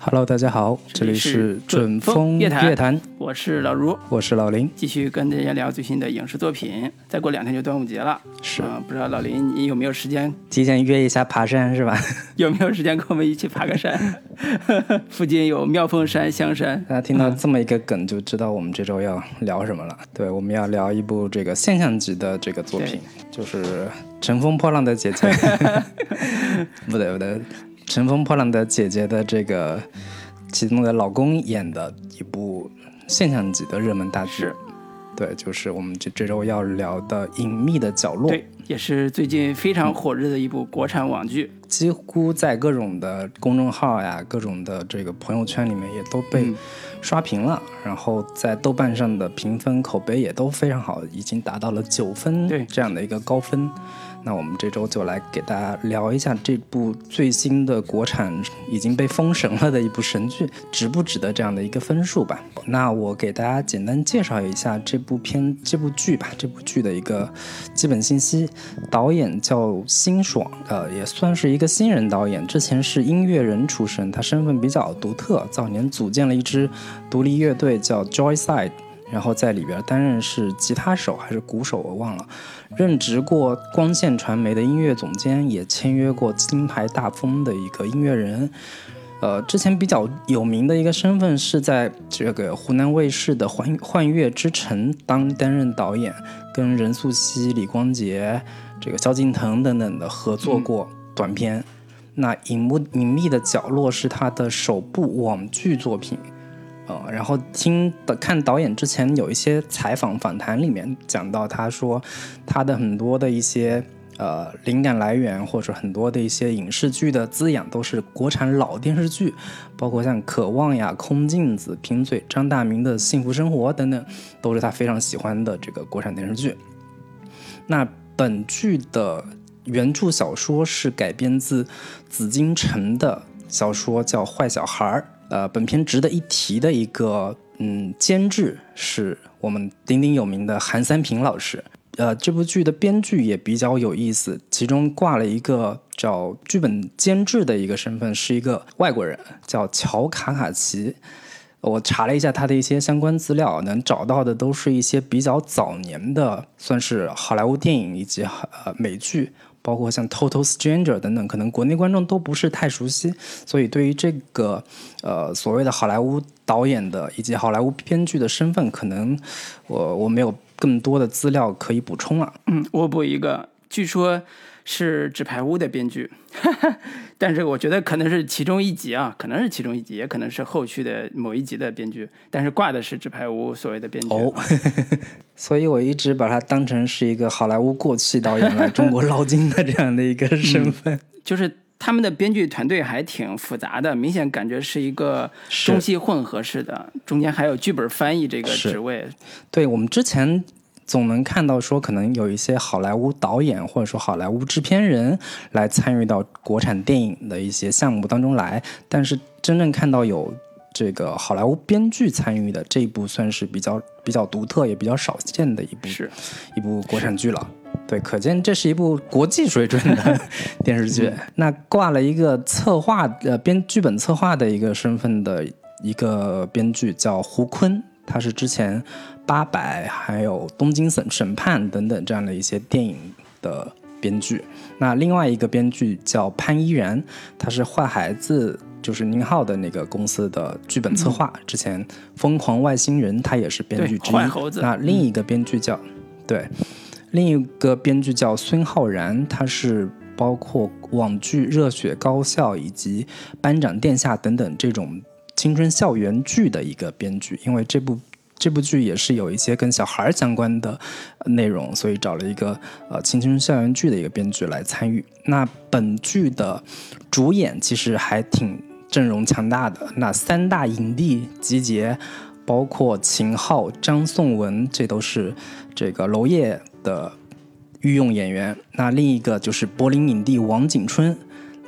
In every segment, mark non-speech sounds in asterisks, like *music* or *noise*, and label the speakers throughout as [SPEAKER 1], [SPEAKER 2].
[SPEAKER 1] Hello，大家好。
[SPEAKER 2] Hello，大家好，这里是准风
[SPEAKER 1] 乐
[SPEAKER 2] 乐坛，
[SPEAKER 1] 我是老卢，
[SPEAKER 2] 我是老林。
[SPEAKER 1] 继续跟大家聊最新的影视作品。再过两天就端午节了，
[SPEAKER 2] 是
[SPEAKER 1] 啊、不知道老林你有没有时间？
[SPEAKER 2] 提前约一下爬山是吧？*laughs*
[SPEAKER 1] 有没有时间跟我们一起爬个山？*laughs* 附近有妙峰山、香山。
[SPEAKER 2] 大家听到这么一个梗，就知道我们这周要聊什么了。对，我们要聊一部这个现象级的这个作品，就是《乘风破浪的姐姐》。*laughs* 不对不对，《乘风破浪的姐姐》的这个其中的老公演的一部现象级的热门大剧。对，就是我们这这周要聊的《隐秘的角落》。
[SPEAKER 1] 对，也是最近非常火热的一部国产网剧。
[SPEAKER 2] 几乎在各种的公众号呀、各种的这个朋友圈里面也都被刷屏了，然后在豆瓣上的评分口碑也都非常好，已经达到了九分
[SPEAKER 1] 对
[SPEAKER 2] 这样的一个高分。那我们这周就来给大家聊一下这部最新的国产已经被封神了的一部神剧，值不值得这样的一个分数吧？那我给大家简单介绍一下这部片、这部剧吧，这部剧的一个基本信息。导演叫辛爽，呃，也算是一个新人导演，之前是音乐人出身，他身份比较独特，早年组建了一支独立乐队叫 Joyside。然后在里边担任是吉他手还是鼓手，我忘了。任职过光线传媒的音乐总监，也签约过金牌大风的一个音乐人。呃，之前比较有名的一个身份是在这个湖南卫视的《幻幻乐之城》当担任导演，跟任素汐、李光洁、这个萧敬腾等等的合作过短片。那《隐幕隐秘的角落》是他的首部网剧作品。呃，然后听的看导演之前有一些采访访谈里面讲到，他说他的很多的一些呃灵感来源，或者很多的一些影视剧的滋养，都是国产老电视剧，包括像《渴望》呀、《空镜子》、贫嘴张大民的《幸福生活》等等，都是他非常喜欢的这个国产电视剧。那本剧的原著小说是改编自紫禁城的小说，叫《坏小孩儿》。呃，本片值得一提的一个嗯监制是我们鼎鼎有名的韩三平老师。呃，这部剧的编剧也比较有意思，其中挂了一个叫剧本监制的一个身份，是一个外国人，叫乔卡卡奇。我查了一下他的一些相关资料，能找到的都是一些比较早年的，算是好莱坞电影以及呃美剧。包括像《Total Stranger》等等，可能国内观众都不是太熟悉，所以对于这个呃所谓的好莱坞导演的以及好莱坞编剧的身份，可能我我没有更多的资料可以补充了。
[SPEAKER 1] 嗯，我补一个，据说是《纸牌屋》的编剧，*laughs* 但是我觉得可能是其中一集啊，可能是其中一集，也可能是后续的某一集的编剧，但是挂的是《纸牌屋》所谓的编剧。
[SPEAKER 2] 哦，*laughs* 所以我一直把它当成是一个好莱坞过气导演来中国捞金的这样的一个 *laughs* 身份。
[SPEAKER 1] 就是他们的编剧团队还挺复杂的，明显感觉是一个中西混合式的，中间还有剧本翻译这个职位。
[SPEAKER 2] 对我们之前总能看到说，可能有一些好莱坞导演或者说好莱坞制片人来参与到国产电影的一些项目当中来，但是真正看到有这个好莱坞编剧参与的这一部，算是比较比较独特也比较少见的一部
[SPEAKER 1] 是，
[SPEAKER 2] 一部国产剧了。对，可见这是一部国际水准的 *laughs* 电视剧。那挂了一个策划呃编剧本策划的一个身份的一个编剧叫胡坤，他是之前《八佰》还有《东京审审判》等等这样的一些电影的编剧。那另外一个编剧叫潘依然，他是坏孩子。就是宁浩的那个公司的剧本策划，之前《疯狂外星人》他也是编剧之一。那另一个编剧叫、对，另一个编剧叫孙浩然，他是包括网剧《热血高校》以及《班长殿下》等等这种青春校园剧的一个编剧。因为这部这部剧也是有一些跟小孩相关的内容，所以找了一个呃青春校园剧的一个编剧来参与。那本剧的主演其实还挺阵容强大的，那三大影帝集结。包括秦昊、张颂文，这都是这个娄烨的御用演员。那另一个就是柏林影帝王景春。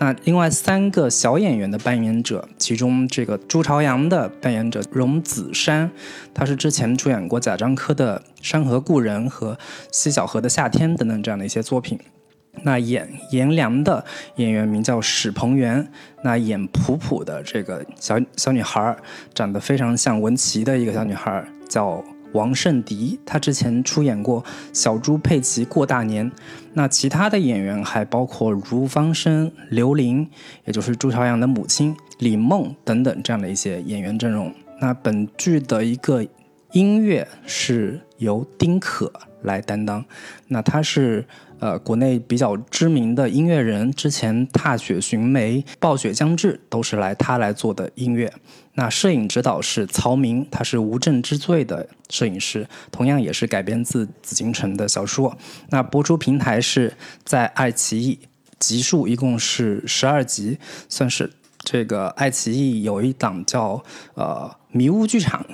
[SPEAKER 2] 那另外三个小演员的扮演者，其中这个朱朝阳的扮演者荣梓杉，他是之前出演过贾樟柯的《山河故人》和西小河的夏天等等这样的一些作品。那演颜良的演员名叫史鹏元，那演普普的这个小小女孩长得非常像文琪的一个小女孩叫王圣迪，她之前出演过《小猪佩奇过大年》。那其他的演员还包括如芳生、刘琳，也就是朱朝阳的母亲李梦等等这样的一些演员阵容。那本剧的一个音乐是由丁可来担当，那他是。呃，国内比较知名的音乐人，之前《踏雪寻梅》《暴雪将至》都是来他来做的音乐。那摄影指导是曹明，他是《无证之罪》的摄影师，同样也是改编自紫禁城的小说。那播出平台是在爱奇艺，集数一共是十二集，算是这个爱奇艺有一档叫呃迷雾剧场。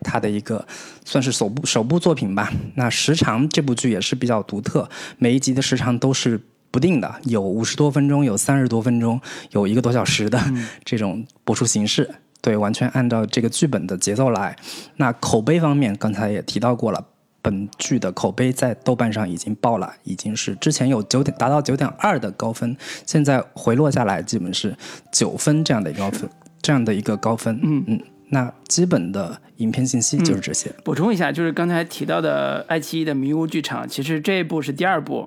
[SPEAKER 2] 他的一个算是首部首部作品吧。那时长这部剧也是比较独特，每一集的时长都是不定的，有五十多分钟，有三十多分钟，有一个多小时的这种播出形式。对，完全按照这个剧本的节奏来。那口碑方面，刚才也提到过了，本剧的口碑在豆瓣上已经爆了，已经是之前有九点达到九点二的高分，现在回落下来，基本是九分这样的一个高分，这样的一个高分。嗯嗯。那基本的影片信息就是这些。
[SPEAKER 1] 补充一下，就是刚才提到的爱奇艺的迷雾剧场，其实这一部是第二部，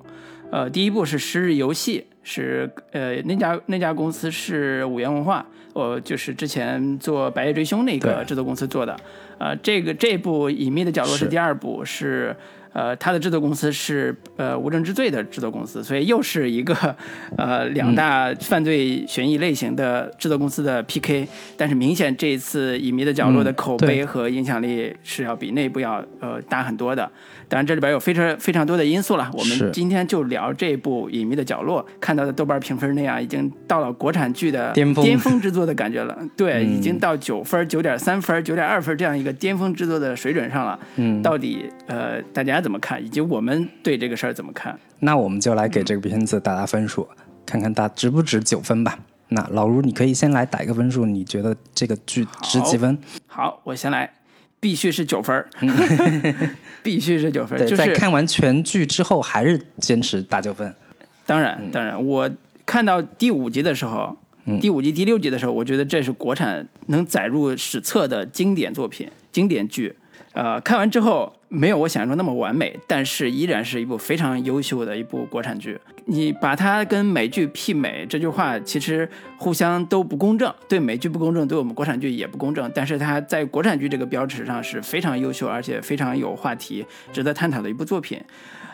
[SPEAKER 1] 呃，第一部是《十日游戏》，是呃那家那家公司是五元文化，我就是之前做《白夜追凶》那个制作公司做的，呃，这个这部《隐秘的角落》是第二部是。呃，他的制作公司是呃《无证之罪》的制作公司，所以又是一个 *laughs* 呃两大犯罪悬疑类型的制作公司的 PK。但是明显这一次《隐秘的角落》的口碑和影响力是要比那部要呃大很多的。当然这里边有非常非常多的因素了。我们今天就聊这部《隐秘的角落》，看到的豆瓣评分那样，已经到了国产剧的
[SPEAKER 2] 巅
[SPEAKER 1] 峰巅峰之作的感觉了。对，已经到九分、九点三分、九点二分这样一个巅峰之作的水准上了。嗯，到底呃大家怎么看，以及我们对这个事儿怎么看？
[SPEAKER 2] 那我们就来给这个片子打打分数，看看它值不值九分吧。那老卢，你可以先来打一个分数，你觉得这个剧值几分？
[SPEAKER 1] 好，我先来。必须是九分儿，*laughs* 必须是九分儿。
[SPEAKER 2] 在看完全剧之后，还是坚持打九分。
[SPEAKER 1] 当然，当然，我看到第五集的时候，第五集、第六集的时候，我觉得这是国产能载入史册的经典作品、经典剧。呃，看完之后。没有我想象中那么完美，但是依然是一部非常优秀的一部国产剧。你把它跟美剧媲美，这句话其实互相都不公正，对美剧不公正，对我们国产剧也不公正。但是它在国产剧这个标尺上是非常优秀，而且非常有话题、值得探讨的一部作品。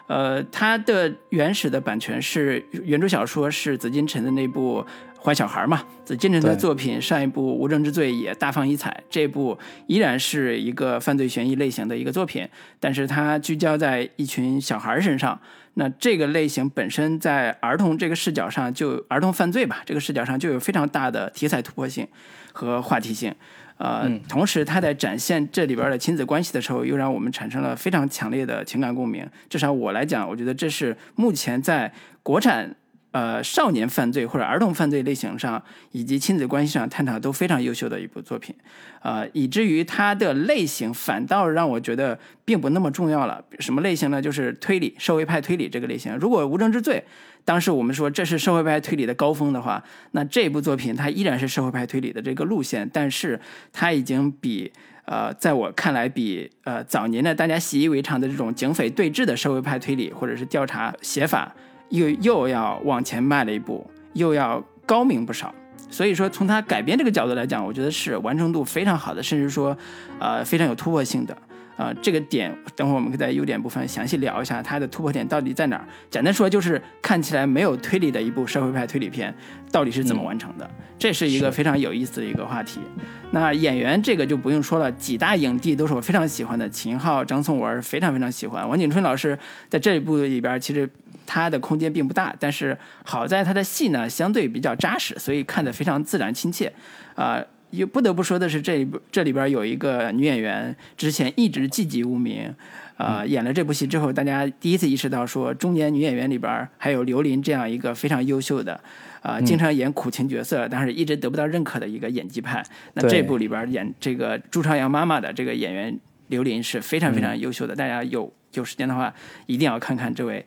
[SPEAKER 1] 呃，它的原始的版权是原著小说是紫禁城的那部。坏小孩嘛，紫禁城的作品，上一部《无证之罪》也大放异彩，这部依然是一个犯罪悬疑类型的一个作品，但是它聚焦在一群小孩身上。那这个类型本身在儿童这个视角上，就儿童犯罪吧，这个视角上就有非常大的题材突破性和话题性。呃，同时他在展现这里边的亲子关系的时候，又让我们产生了非常强烈的情感共鸣。至少我来讲，我觉得这是目前在国产。呃，少年犯罪或者儿童犯罪类型上，以及亲子关系上探讨都非常优秀的一部作品，呃，以至于它的类型反倒让我觉得并不那么重要了。什么类型呢？就是推理、社会派推理这个类型。如果《无证之罪》当时我们说这是社会派推理的高峰的话，那这部作品它依然是社会派推理的这个路线，但是它已经比呃，在我看来比呃早年的大家习以为常的这种警匪对峙的社会派推理或者是调查写法。又又要往前迈了一步，又要高明不少。所以说，从他改编这个角度来讲，我觉得是完成度非常好的，甚至说，呃，非常有突破性的。啊，这个点等会儿我们可以在优点部分详细聊一下，它的突破点到底在哪儿。简单说，就是看起来没有推理的一部社会派推理片，到底是怎么完成的？这是一个非常有意思的一个话题。那演员这个就不用说了，几大影帝都是我非常喜欢的，秦昊、张颂文非常非常喜欢。王景春老师在这一部里边，其实他的空间并不大，但是好在他的戏呢相对比较扎实，所以看得非常自然亲切。啊。又不得不说的是，这部这里边有一个女演员，之前一直寂寂无名，啊，演了这部戏之后，大家第一次意识到说，中年女演员里边还有刘琳这样一个非常优秀的，啊，经常演苦情角色，但是一直得不到认可的一个演技派。那这部里边演这个朱朝阳妈妈的这个演员刘琳是非常非常优秀的，大家有有时间的话，一定要看看这位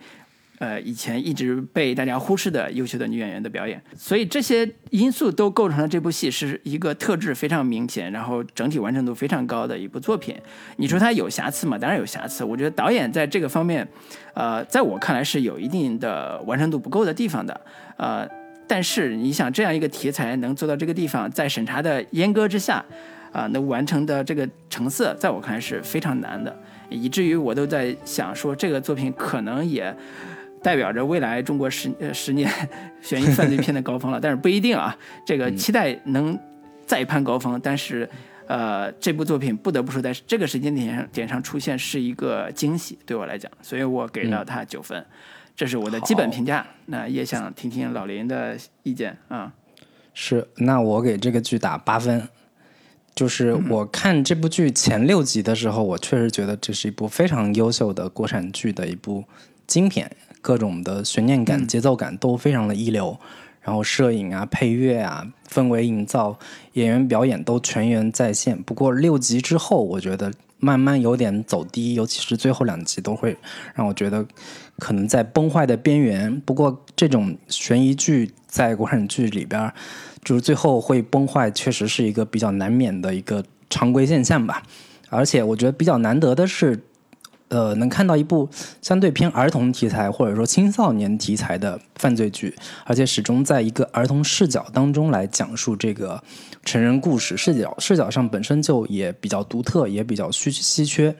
[SPEAKER 1] 呃以前一直被大家忽视的优秀的女演员的表演，所以这些因素都构成了这部戏是一个特质非常明显，然后整体完成度非常高的一部作品。你说它有瑕疵吗？当然有瑕疵。我觉得导演在这个方面，呃，在我看来是有一定的完成度不够的地方的，呃。但是你想，这样一个题材能做到这个地方，在审查的阉割之下，啊，能完成的这个成色，在我看来是非常难的，以至于我都在想说，这个作品可能也代表着未来中国十呃十年 *laughs* 悬疑犯罪片的高峰了。*laughs* 但是不一定啊，这个期待能再攀高峰。但是，呃，这部作品不得不说，在这个时间点上点上出现是一个惊喜，对我来讲，所以我给了他九分。这是我的基本评价，那也想听听老林的意见啊。
[SPEAKER 2] 是，那我给这个剧打八分。就是我看这部剧前六集的时候，我确实觉得这是一部非常优秀的国产剧的一部精品，各种的悬念感、节奏感都非常的一流。然后摄影啊、配乐啊、氛围营造、演员表演都全员在线。不过六集之后，我觉得慢慢有点走低，尤其是最后两集都会让我觉得。可能在崩坏的边缘，不过这种悬疑剧在国产剧里边，就是最后会崩坏，确实是一个比较难免的一个常规现象吧。而且我觉得比较难得的是，呃，能看到一部相对偏儿童题材或者说青少年题材的犯罪剧，而且始终在一个儿童视角当中来讲述这个成人故事，视角视角上本身就也比较独特，也比较稀稀缺。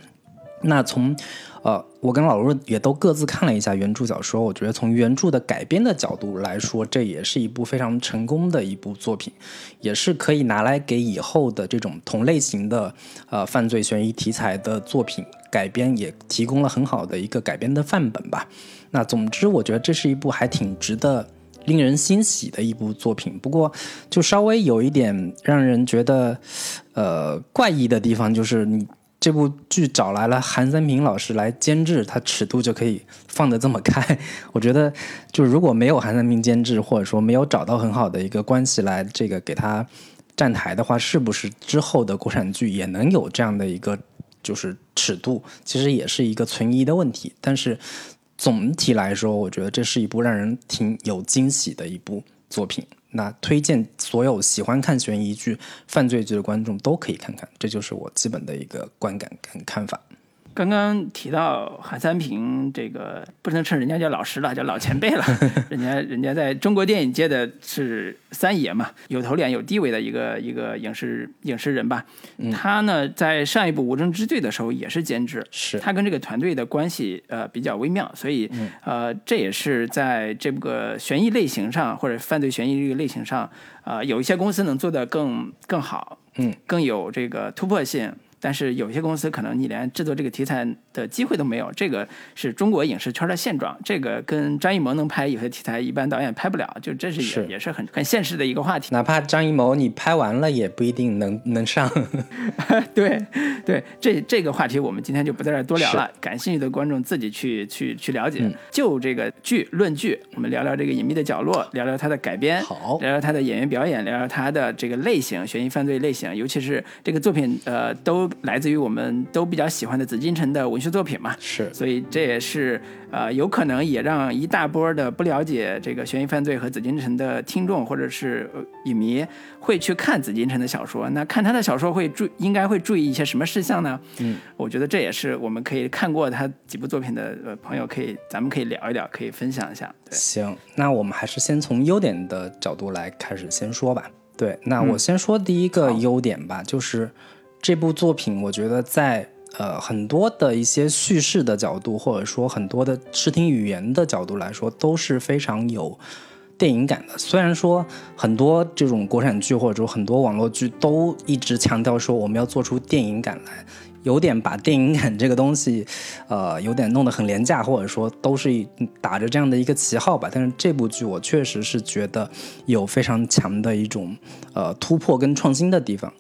[SPEAKER 2] 那从呃，我跟老陆也都各自看了一下原著小说，我觉得从原著的改编的角度来说，这也是一部非常成功的一部作品，也是可以拿来给以后的这种同类型的呃犯罪悬疑题材的作品改编，也提供了很好的一个改编的范本吧。那总之，我觉得这是一部还挺值得令人欣喜的一部作品。不过，就稍微有一点让人觉得呃怪异的地方，就是你。这部剧找来了韩三平老师来监制，他尺度就可以放得这么开。我觉得，就如果没有韩三平监制，或者说没有找到很好的一个关系来这个给他站台的话，是不是之后的国产剧也能有这样的一个就是尺度？其实也是一个存疑的问题。但是总体来说，我觉得这是一部让人挺有惊喜的一部作品。那推荐所有喜欢看悬疑剧、犯罪剧的观众都可以看看，这就是我基本的一个观感跟看法。
[SPEAKER 1] 刚刚提到韩三平，这个不能称人家叫老师了，叫老前辈了。*laughs* 人家人家在中国电影界的是三爷嘛，有头脸、有地位的一个一个影视影视人吧。他呢，在上一部《无证之罪》的时候也是监制，
[SPEAKER 2] 是
[SPEAKER 1] 他跟这个团队的关系呃比较微妙，所以呃这也是在这个悬疑类型上或者犯罪悬疑这个类型上，呃有一些公司能做得更更好，
[SPEAKER 2] 嗯，
[SPEAKER 1] 更有这个突破性。但是有些公司可能你连制作这个题材的机会都没有，这个是中国影视圈的现状。这个跟张艺谋能拍有些题材，一般导演拍不了，就这是也也是很很现实的一个话题。
[SPEAKER 2] 哪怕张艺谋你拍完了，也不一定能能上。*laughs*
[SPEAKER 1] 对对，这这个话题我们今天就不在这多聊了，感兴趣的观众自己去去去了解。就这个剧论剧，我们聊聊这个隐秘的角落，聊聊它的改编，
[SPEAKER 2] 好，
[SPEAKER 1] 聊聊它的演员表演，聊聊它的这个类型，悬疑犯罪类型，尤其是这个作品，呃，都。来自于我们都比较喜欢的紫禁城的文学作品嘛，
[SPEAKER 2] 是，
[SPEAKER 1] 所以这也是呃有可能也让一大波的不了解这个悬疑犯罪和紫禁城的听众或者是影迷会去看紫禁城的小说。那看他的小说会注应该会注意一些什么事项呢？
[SPEAKER 2] 嗯，
[SPEAKER 1] 我觉得这也是我们可以看过他几部作品的呃朋友可以咱们可以聊一聊，可以分享一下。
[SPEAKER 2] 对行，那我们还是先从优点的角度来开始先说吧。对，那我先说第一个优点吧，就是。这部作品，我觉得在呃很多的一些叙事的角度，或者说很多的视听语言的角度来说，都是非常有电影感的。虽然说很多这种国产剧或者说很多网络剧都一直强调说我们要做出电影感来，有点把电影感这个东西，呃，有点弄得很廉价，或者说都是打着这样的一个旗号吧。但是这部剧我确实是觉得有非常强的一种呃突破跟创新的地方。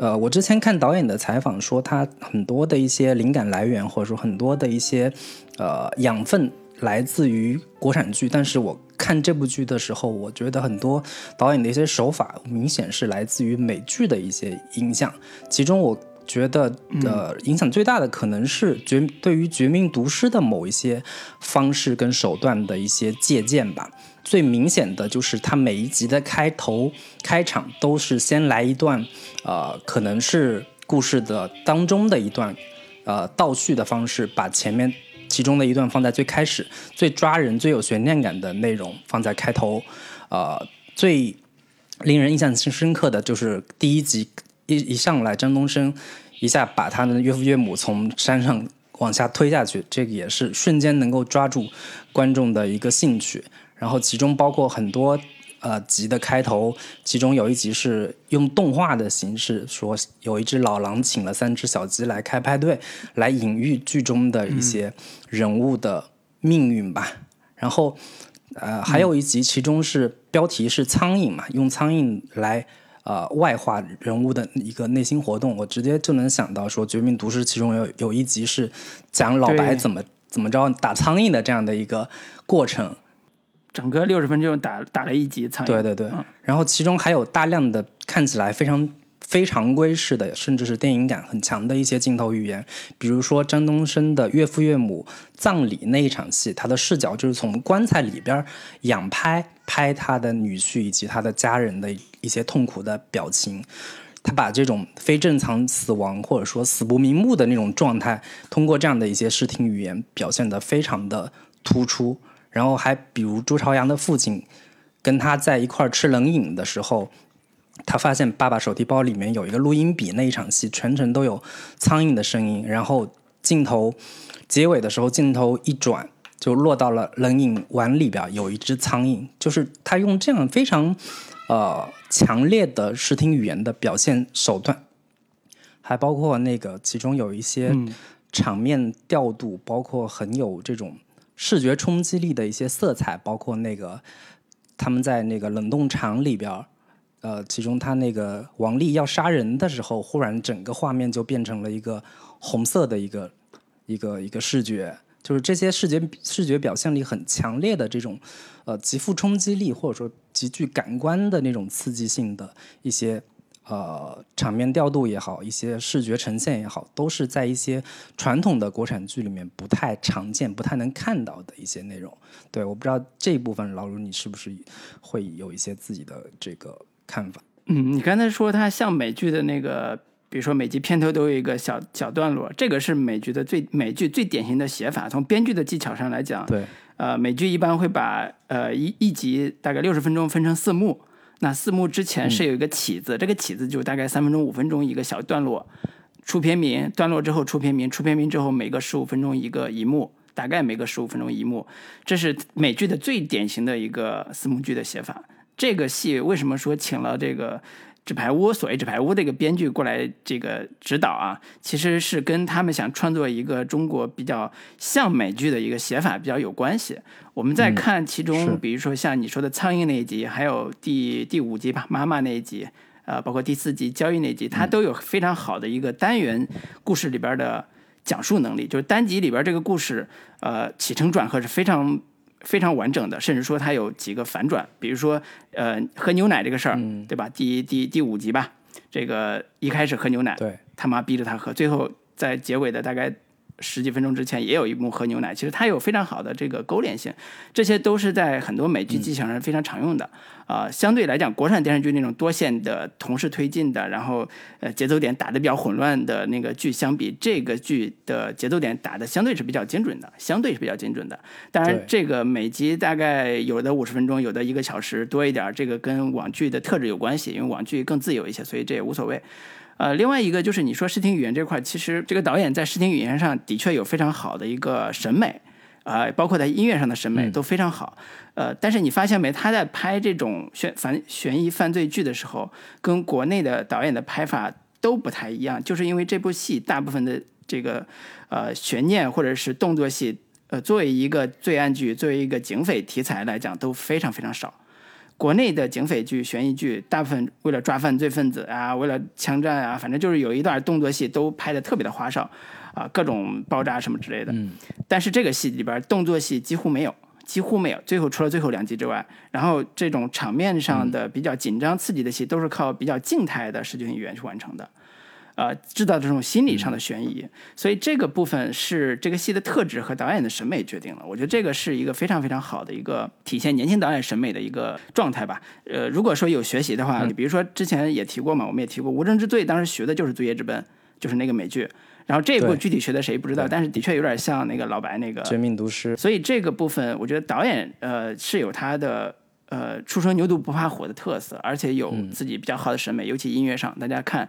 [SPEAKER 2] 呃，我之前看导演的采访说，他很多的一些灵感来源，或者说很多的一些呃养分来自于国产剧。但是我看这部剧的时候，我觉得很多导演的一些手法明显是来自于美剧的一些影响。其中我觉得呃影响最大的可能是绝对于《绝命毒师》的某一些方式跟手段的一些借鉴吧。最明显的就是它每一集的开头开场都是先来一段，呃，可能是故事的当中的一段，呃，倒叙的方式，把前面其中的一段放在最开始，最抓人、最有悬念感的内容放在开头，呃，最令人印象深刻的就是第一集一一上来，张东升一下把他的岳父岳母从山上往下推下去，这个也是瞬间能够抓住观众的一个兴趣。然后其中包括很多呃集的开头，其中有一集是用动画的形式，说有一只老狼请了三只小鸡来开派对，来隐喻剧中的一些人物的命运吧。然后呃还有一集，其中是标题是苍蝇嘛，用苍蝇来呃外化人物的一个内心活动，我直接就能想到说《绝命毒师》其中有有一集是讲老白怎么怎么着打苍蝇的这样的一个过程。
[SPEAKER 1] 整个六十分钟打打了一集苍蝇，
[SPEAKER 2] 对对对，然后其中还有大量的看起来非常非常规式的，甚至是电影感很强的一些镜头语言，比如说张东升的岳父岳母葬礼那一场戏，他的视角就是从棺材里边仰拍拍他的女婿以及他的家人的一些痛苦的表情，他把这种非正常死亡或者说死不瞑目的那种状态，通过这样的一些视听语言表现得非常的突出。然后还比如朱朝阳的父亲跟他在一块吃冷饮的时候，他发现爸爸手提包里面有一个录音笔，那一场戏全程都有苍蝇的声音。然后镜头结尾的时候，镜头一转就落到了冷饮碗里边有一只苍蝇，就是他用这样非常呃强烈的视听语言的表现手段，还包括那个其中有一些场面调度，包括很有这种。视觉冲击力的一些色彩，包括那个他们在那个冷冻厂里边呃，其中他那个王丽要杀人的时候，忽然整个画面就变成了一个红色的一个一个一个视觉，就是这些视觉视觉表现力很强烈的这种呃极富冲击力或者说极具感官的那种刺激性的一些。呃，场面调度也好，一些视觉呈现也好，都是在一些传统的国产剧里面不太常见、不太能看到的一些内容。对，我不知道这一部分老卢你是不是会有一些自己的这个看法？
[SPEAKER 1] 嗯，你刚才说它像美剧的那个，比如说每集片头都有一个小小段落，这个是美剧的最美剧最典型的写法。从编剧的技巧上来讲，
[SPEAKER 2] 对，
[SPEAKER 1] 呃，美剧一般会把呃一一集大概六十分钟分成四幕。那四幕之前是有一个起子，这个起子就大概三分钟、五分钟一个小段落，出片名，段落之后出片名，出片名之后每个十五分钟一个一幕，大概每个十五分钟一幕，这是美剧的最典型的一个四幕剧的写法。这个戏为什么说请了这个？纸牌屋，所谓纸牌屋这个编剧过来这个指导啊，其实是跟他们想创作一个中国比较像美剧的一个写法比较有关系。我们在看其中，比如说像你说的苍蝇那一集，还有第第五集吧，妈妈那一集，呃，包括第四集交易那集，它都有非常好的一个单元故事里边的讲述能力，就是单集里边这个故事，呃，起承转合是非常。非常完整的，甚至说它有几个反转，比如说，呃，喝牛奶这个事儿，对吧？第第第五集吧，这个一开始喝牛奶，
[SPEAKER 2] 对，
[SPEAKER 1] 他妈逼着他喝，最后在结尾的大概。十几分钟之前也有一幕喝牛奶，其实它有非常好的这个勾连性，这些都是在很多美剧技巧上非常常用的。啊，相对来讲，国产电视剧那种多线的同时推进的，然后呃节奏点打的比较混乱的那个剧相比，这个剧的节奏点打的相对是比较精准的，相对是比较精准的。当然，这个每集大概有的五十分钟，有的一个小时多一点，这个跟网剧的特质有关系，因为网剧更自由一些，所以这也无所谓。呃，另外一个就是你说视听语言这块，其实这个导演在视听语言上的确有非常好的一个审美，啊，包括在音乐上的审美都非常好。呃，但是你发现没，他在拍这种悬反悬疑犯罪剧的时候，跟国内的导演的拍法都不太一样，就是因为这部戏大部分的这个呃悬念或者是动作戏，呃，作为一个罪案剧，作为一个警匪题材来讲，都非常非常少。国内的警匪剧、悬疑剧，大部分为了抓犯罪分子啊，为了枪战啊，反正就是有一段动作戏都拍的特别的花哨，啊，各种爆炸什么之类的。
[SPEAKER 2] 嗯。
[SPEAKER 1] 但是这个戏里边动作戏几乎没有，几乎没有。最后除了最后两集之外，然后这种场面上的比较紧张刺激的戏，都是靠比较静态的视觉语言去完成的。呃，制造这种心理上的悬疑，所以这个部分是这个戏的特质和导演的审美决定了。我觉得这个是一个非常非常好的一个体现年轻导演审美的一个状态吧。呃，如果说有学习的话，你比如说之前也提过嘛，我们也提过《无证之罪》，当时学的就是《罪业之奔》，就是那个美剧。然后这一部具体学的谁不知道，但是的确有点像那个老白那个《
[SPEAKER 2] 绝命毒师》。
[SPEAKER 1] 所以这个部分，我觉得导演呃是有他的呃初生牛犊不怕虎的特色，而且有自己比较好的审美，尤其音乐上，大家看。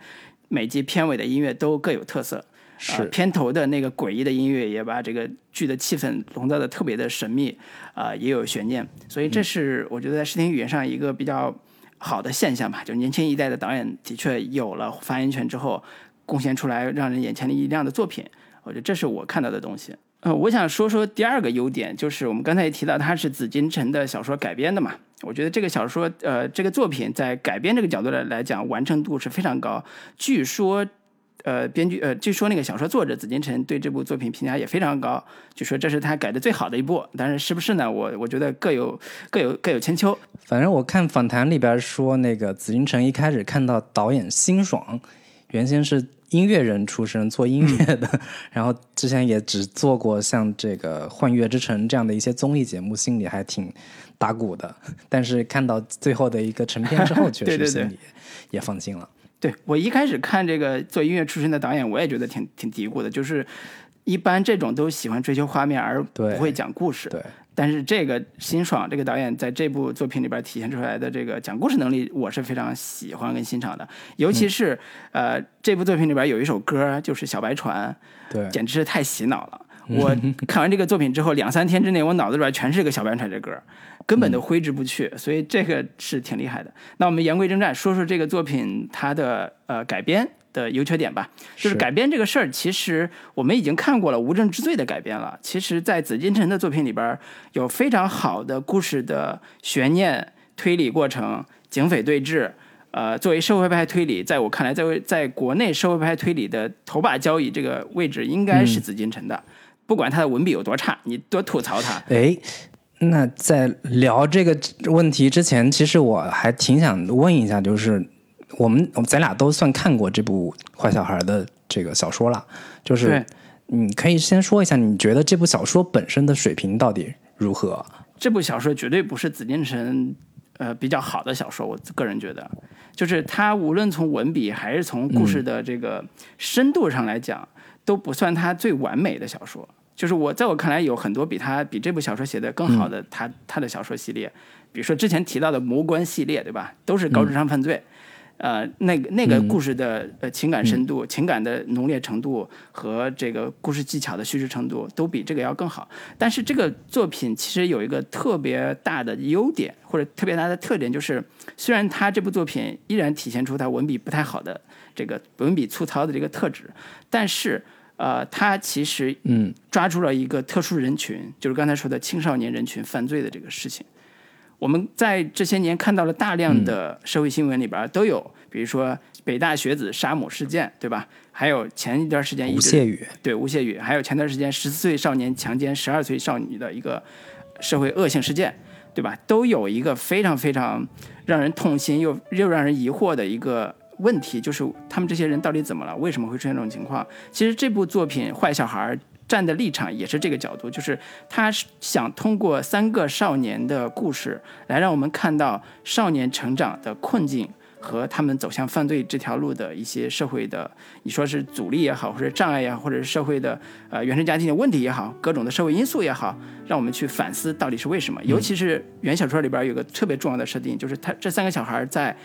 [SPEAKER 1] 每集片尾的音乐都各有特色，
[SPEAKER 2] 是
[SPEAKER 1] 片头的那个诡异的音乐也把这个剧的气氛笼罩的特别的神秘，啊，也有悬念，所以这是我觉得在视听语言上一个比较好的现象吧。就年轻一代的导演的确有了发言权之后，贡献出来让人眼前一亮的作品，我觉得这是我看到的东西。呃，我想说说第二个优点，就是我们刚才也提到它是紫禁城的小说改编的嘛。我觉得这个小说，呃，这个作品在改编这个角度来来讲，完成度是非常高。据说，呃，编剧，呃，据说那个小说作者紫禁城对这部作品评价也非常高，就说这是他改的最好的一部。但是是不是呢？我我觉得各有各有各有千秋。
[SPEAKER 2] 反正我看访谈里边说，那个紫禁城一开始看到导演辛爽，原先是。音乐人出身，做音乐的，*laughs* 然后之前也只做过像这个《幻乐之城》这样的一些综艺节目，心里还挺打鼓的。*laughs* 但是看到最后的一个成片之后，*laughs* 确实心里也放心了。
[SPEAKER 1] 对我一开始看这个做音乐出身的导演，我也觉得挺挺嘀咕的，就是一般这种都喜欢追求画面，而不会讲故事。
[SPEAKER 2] 对。
[SPEAKER 1] 但是这个辛爽这个导演在这部作品里边体现出来的这个讲故事能力，我是非常喜欢跟欣赏的。尤其是呃，这部作品里边有一首歌就是《小白船》，
[SPEAKER 2] 对，
[SPEAKER 1] 简直是太洗脑了。我 *laughs* 看完这个作品之后，两三天之内我脑子里边全是个《小白船》这歌，根本都挥之不去。所以这个是挺厉害的。那我们言归正传，说说这个作品它的呃改编。的优缺点吧，就是改编这个事儿，其实我们已经看过了《无证之罪》的改编了。其实，在紫禁城的作品里边，有非常好的故事的悬念、推理过程、警匪对峙。呃，作为社会派推理，在我看来，在在国内社会派推理的头把交椅这个位置，应该是紫禁城的。不管他的文笔有多差，你多吐槽他。
[SPEAKER 2] 哎，那在聊这个问题之前，其实我还挺想问一下，就是。我们我们咱俩都算看过这部《坏小孩》的这个小说了，就是你可以先说一下，你觉得这部小说本身的水平到底如何？
[SPEAKER 1] 这部小说绝对不是紫禁城呃比较好的小说，我个人觉得，就是它无论从文笔还是从故事的这个深度上来讲，都不算它最完美的小说。就是我在我看来，有很多比它比这部小说写的更好的，他他的小说系列，比如说之前提到的《魔关》系列，对吧？都是高智商犯罪。呃，那个那个故事的呃情感深度、情感的浓烈程度和这个故事技巧的叙事程度都比这个要更好。但是这个作品其实有一个特别大的优点或者特别大的特点，就是虽然他这部作品依然体现出他文笔不太好的这个文笔粗糙的这个特质，但是呃，他其实
[SPEAKER 2] 嗯
[SPEAKER 1] 抓住了一个特殊人群，就是刚才说的青少年人群犯罪的这个事情。我们在这些年看到了大量的社会新闻里边都有，比如说北大学子杀母事件，对吧？还有前一段时间
[SPEAKER 2] 吴谢宇，
[SPEAKER 1] 对吴谢宇，还有前段时间十四岁少年强奸十二岁少女的一个社会恶性事件，对吧？都有一个非常非常让人痛心又又让人疑惑的一个问题，就是他们这些人到底怎么了？为什么会出现这种情况？其实这部作品《坏小孩》。站的立场也是这个角度，就是他想通过三个少年的故事，来让我们看到少年成长的困境和他们走向犯罪这条路的一些社会的，你说是阻力也好，或者障碍也好，或者是社会的呃原生家庭的问题也好，各种的社会因素也好，让我们去反思到底是为什么。尤其是原小说里边有个特别重要的设定，就是他这三个小孩在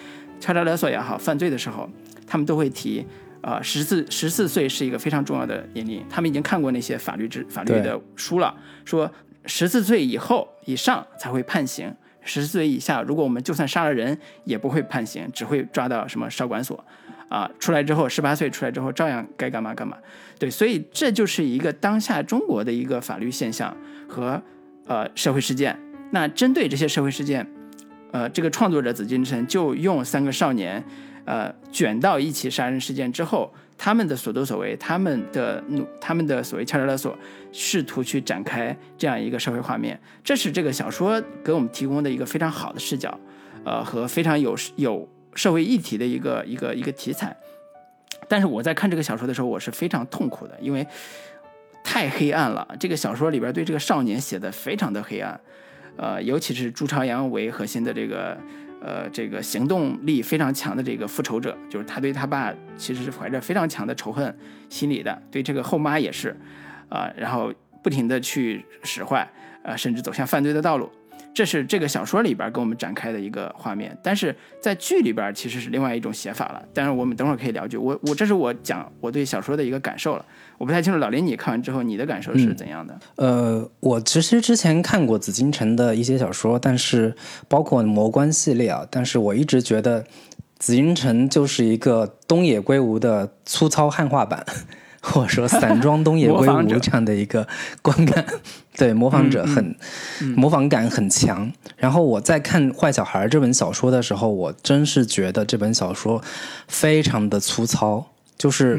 [SPEAKER 1] 敲诈勒索也好，犯罪的时候，他们都会提。啊，十四十四岁是一个非常重要的年龄，他们已经看过那些法律之法律的书了，说十四岁以后以上才会判刑，十四岁以下，如果我们就算杀了人也不会判刑，只会抓到什么少管所，啊，出来之后十八岁出来之后照样该干嘛干嘛，对，所以这就是一个当下中国的一个法律现象和呃社会事件。那针对这些社会事件，呃，这个创作者紫金城就用三个少年。呃，卷到一起杀人事件之后，他们的所作所为，他们的努，他们的所谓敲诈勒索，试图去展开这样一个社会画面，这是这个小说给我们提供的一个非常好的视角，呃，和非常有有社会议题的一个一个一个题材。但是我在看这个小说的时候，我是非常痛苦的，因为太黑暗了。这个小说里边对这个少年写的非常的黑暗，呃，尤其是朱朝阳为核心的这个呃这个行动力非常强的这个复仇者，就是他对他爸其实是怀着非常强的仇恨心理的，对这个后妈也是，啊，然后不停的去使坏，啊，甚至走向犯罪的道路。这是这个小说里边给我们展开的一个画面，但是在剧里边其实是另外一种写法了。但是我们等会儿可以聊剧，我我这是我讲我对小说的一个感受了。我不太清楚老林，你看完之后你的感受是怎样的？
[SPEAKER 2] 呃，我其实之前看过紫禁城的一些小说，但是包括魔关系列啊，但是我一直觉得紫禁城就是一个东野圭吾的粗糙汉化版。或者说散装东野圭吾这样的一个观感，*laughs* 对模仿者很模仿感很强。然后我在看《坏小孩》这本小说的时候，我真是觉得这本小说非常的粗糙，就是。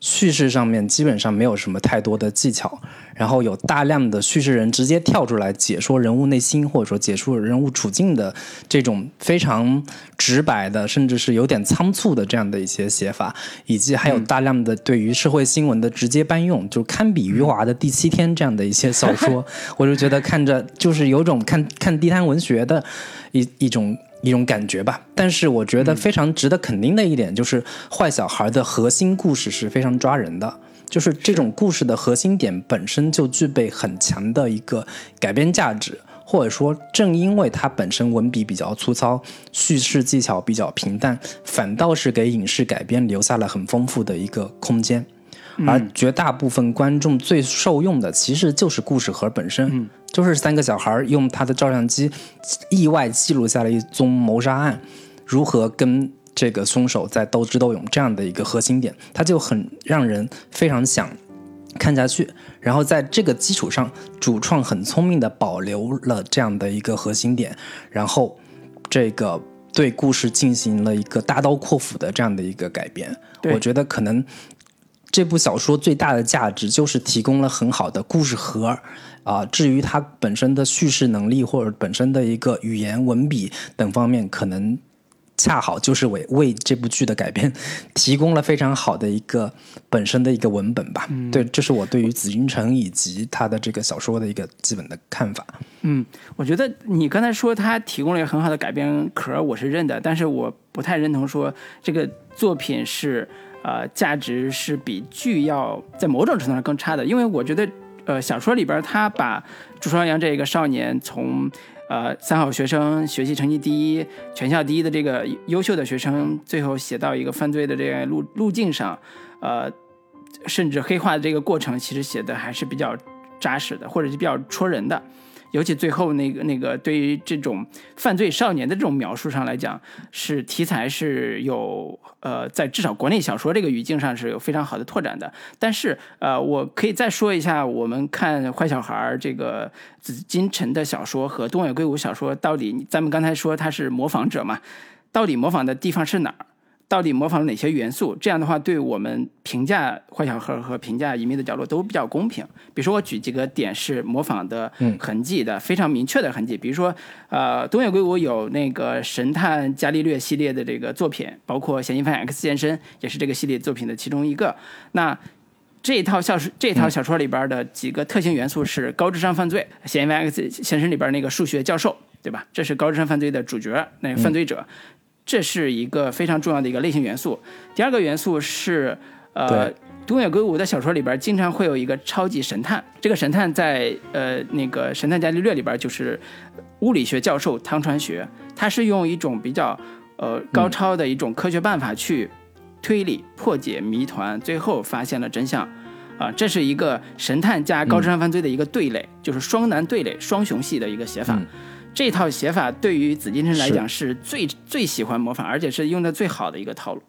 [SPEAKER 2] 叙事上面基本上没有什么太多的技巧，然后有大量的叙事人直接跳出来解说人物内心，或者说解说人物处境的这种非常直白的，甚至是有点仓促的这样的一些写法，以及还有大量的对于社会新闻的直接搬用，就堪比余华的《第七天》这样的一些小说，*laughs* 我就觉得看着就是有种看看地摊文学的一一种。一种感觉吧，但是我觉得非常值得肯定的一点就是《坏小孩》的核心故事是非常抓人的，就是这种故事的核心点本身就具备很强的一个改编价值，或者说正因为它本身文笔比较粗糙，叙事技巧比较平淡，反倒是给影视改编留下了很丰富的一个空间。而绝大部分观众最受用的，其实就是故事盒本身，就是三个小孩用他的照相机意外记录下了一宗谋杀案，如何跟这个凶手在斗智斗勇这样的一个核心点，他就很让人非常想看下去。然后在这个基础上，主创很聪明的保留了这样的一个核心点，然后这个对故事进行了一个大刀阔斧的这样的一个改编。我觉得可能。这部小说最大的价值就是提供了很好的故事盒，啊，至于它本身的叙事能力或者本身的一个语言文笔等方面，可能恰好就是为为这部剧的改编 *laughs* 提供了非常好的一个本身的一个文本吧。对，这是我对于紫禁城以及他的这个小说的一个基本的看法。
[SPEAKER 1] 嗯，我觉得你刚才说他提供了一个很好的改编壳，我是认的，但是我不太认同说这个作品是。呃，价值是比剧要在某种程度上更差的，因为我觉得，呃，小说里边他把朱朝阳这个少年从呃三好学生，学习成绩第一，全校第一的这个优秀的学生，最后写到一个犯罪的这个路路径上，呃，甚至黑化的这个过程，其实写的还是比较扎实的，或者是比较戳人的。尤其最后那个那个对于这种犯罪少年的这种描述上来讲，是题材是有呃在至少国内小说这个语境上是有非常好的拓展的。但是呃，我可以再说一下，我们看《坏小孩》这个紫金陈的小说和东野圭吾小说到底，咱们刚才说他是模仿者嘛，到底模仿的地方是哪儿？到底模仿了哪些元素？这样的话，对我们评价坏小孩和评价隐秘的角落都比较公平。比如说，我举几个点是模仿的痕迹的，非常明确的痕迹。比如说，呃，东野圭吾有那个神探伽利略系列的这个作品，包括嫌疑犯 X 现身也是这个系列作品的其中一个。那这一套小说，这套小说里边的几个特性元素是高智商犯罪，嫌疑犯 X 现身里边那个数学教授，对吧？这是高智商犯罪的主角，那个犯罪者。这是一个非常重要的一个类型元素。第二个元素是，呃，东野圭吾的小说里边经常会有一个超级神探。这个神探在呃那个《神探伽利略》里边就是物理学教授汤川学，他是用一种比较呃高超的一种科学办法去推理破解谜团，最后发现了真相。啊，这是一个神探加高智商犯罪的一个对垒，就是双男对垒、双雄系的一个写法。这套写法对于紫禁城来讲是最最喜欢模仿，而且是用的最好的一个套路。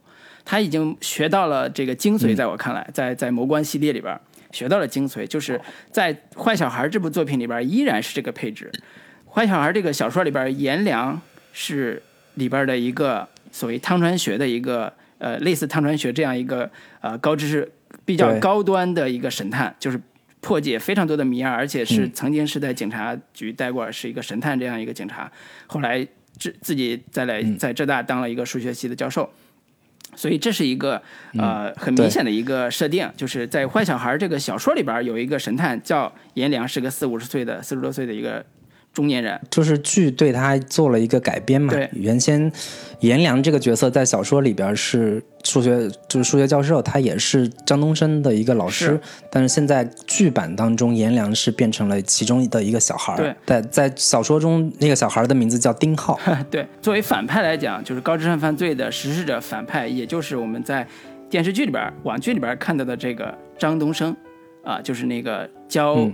[SPEAKER 1] 他已经学到了这个精髓，在我看来，在在魔关系列里边学到了精髓，就是在《坏小孩》这部作品里边依然是这个配置。《坏小孩》这个小说里边，颜良是里边的一个所谓汤川学的一个呃类似汤川学这样一个呃高知识比较高端的一个神探，就是。破解非常多的谜案，而且是曾经是在警察局待过，是一个神探这样一个警察。后来自自己再来在浙大当了一个数学系的教授，所以这是一个呃很明显的一个设定，就是在《坏小孩》这个小说里边有一个神探叫颜良，是个四五十岁的四十多岁的一个中年人。
[SPEAKER 2] 就是剧对他做了一个改编嘛
[SPEAKER 1] 对。
[SPEAKER 2] 原先颜良这个角色在小说里边是数学，就是数学教授，他也是张东升的一个老师
[SPEAKER 1] 是。
[SPEAKER 2] 但是现在剧版当中，颜良是变成了其中的一个小孩儿。
[SPEAKER 1] 对
[SPEAKER 2] 在在小说中，那个小孩儿的名字叫丁浩。*laughs*
[SPEAKER 1] 对，作为反派来讲，就是高智商犯罪的实施者反派，也就是我们在电视剧里边、网剧里边看到的这个张东升，啊，就是那个教
[SPEAKER 2] 嗯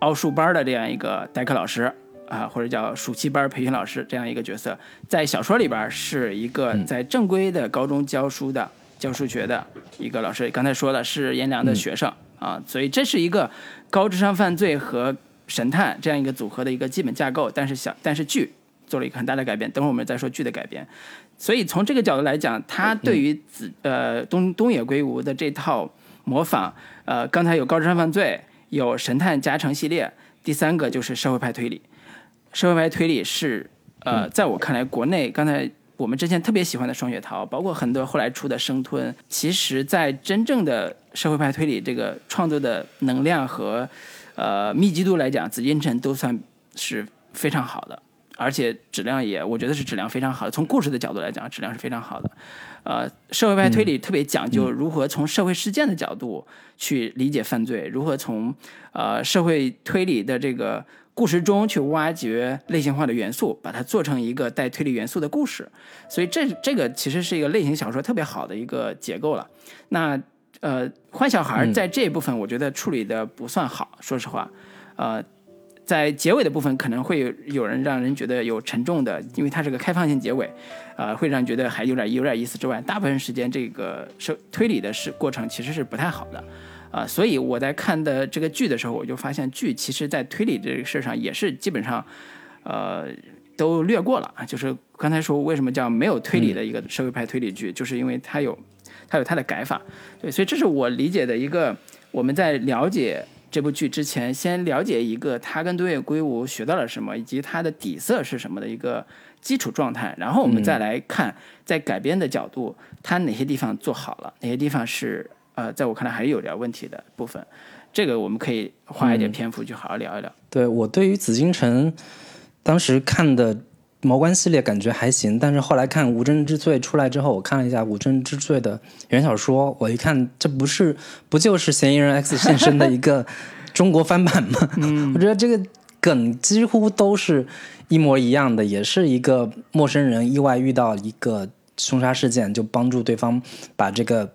[SPEAKER 1] 奥数班的这样一个代课老师啊，或者叫暑期班培训老师这样一个角色，在小说里边是一个在正规的高中教书的、教数学的一个老师。刚才说了是颜良的学生、啊，所以这是一个高智商犯罪和神探这样一个组合的一个基本架构。但是小但是剧做了一个很大的改变，等会儿我们再说剧的改变。所以从这个角度来讲，他对于子呃东东野圭吾的这套模仿，呃，刚才有高智商犯罪，有神探加成系列，第三个就是社会派推理。社会派推理是呃，在我看来，国内刚才我们之前特别喜欢的双雪涛，包括很多后来出的生吞，其实在真正的社会派推理这个创作的能量和呃密集度来讲，紫禁城都算是非常好的。而且质量也，我觉得是质量非常好的。从故事的角度来讲，质量是非常好的。呃，社会派推理特别讲究如何从社会事件的角度去理解犯罪，如何从呃社会推理的这个故事中去挖掘类型化的元素，把它做成一个带推理元素的故事。所以这这个其实是一个类型小说特别好的一个结构了。那呃，坏小孩在这一部分我觉得处理的不算好，说实话，呃。在结尾的部分可能会有有人让人觉得有沉重的，因为它是个开放性结尾，呃，会让人觉得还有点有点意思之外，大部分时间这个是推理的是过程其实是不太好的，啊、所以我在看的这个剧的时候，我就发现剧其实在推理这个事儿上也是基本上，呃，都略过了啊，就是刚才说为什么叫没有推理的一个社会派推理剧，就是因为它有它有它的改法，对，所以这是我理解的一个我们在了解。这部剧之前，先了解一个他跟东野圭吾学到了什么，以及他的底色是什么的一个基础状态，然后我们再来看，在改编的角度，他哪些地方做好了，哪些地方是呃，在我看来还是有点问题的部分。这个我们可以花一点篇幅去好好聊一聊。
[SPEAKER 2] 对我对于紫禁城当时看的毛关系列感觉还行，但是后来看《无证之罪》出来之后，我看了一下《无证之罪》的原小说，我一看这不是不就是嫌疑人 X 现身的一个 *laughs* 中国翻版吗？嗯，我觉得这个梗几乎都是一模一样的，也是一个陌生人意外遇到一个凶杀事件，就帮助对方把这个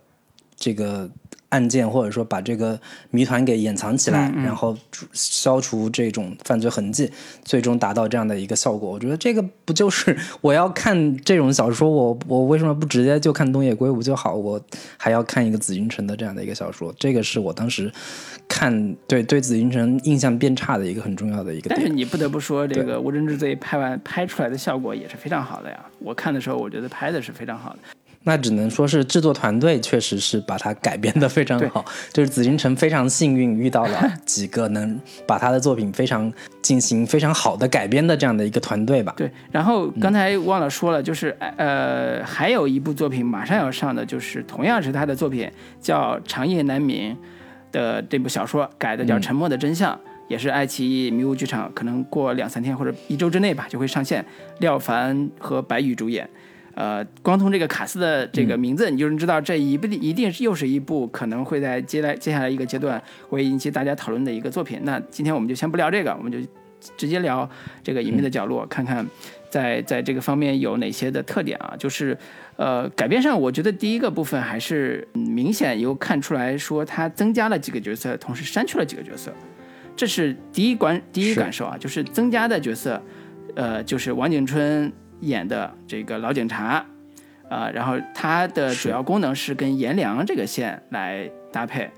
[SPEAKER 2] 这个案件或者说把这个谜团给掩藏起来，然后消除这种犯罪痕迹，最终达到这样的一个效果。我觉得这个不就是我要看这种小说，我我为什么不直接就看东野圭吾就好？我还要看一个紫禁城的这样的一个小说，这个是我当时看对对紫禁城印象变差的一个很重要的一个。
[SPEAKER 1] 但是你不得不说，这个《无证之罪》拍完拍出来的效果也是非常好的呀。我看的时候，我觉得拍的是非常好的。
[SPEAKER 2] 那只能说是制作团队确实是把它改编的非常好，就是紫禁城非常幸运遇到了 *laughs* 几个能把他的作品非常进行非常好的改编的这样的一个团队吧。
[SPEAKER 1] 对，然后刚才忘了说了，就是呃，还有一部作品马上要上的，就是同样是他的作品，叫《长夜难眠》的这部小说改的，叫《沉默的真相》，也是爱奇艺迷雾剧场，可能过两三天或者一周之内吧就会上线，廖凡和白宇主演。呃，光从这个卡斯的这个名字，你就能知道这一部一定是又是一部可能会在接来接下来一个阶段会引起大家讨论的一个作品。那今天我们就先不聊这个，我们就直接聊这个隐秘的角落，看看在在这个方面有哪些的特点啊？就是呃，改编上，我觉得第一个部分还是明显有看出来说，它增加了几个角色，同时删去了几个角色，这是第一关第一感受啊，就是增加的角色，呃，就是王景春。演的这个老警察，啊、然后他的主要功能是跟颜良这个线来搭配。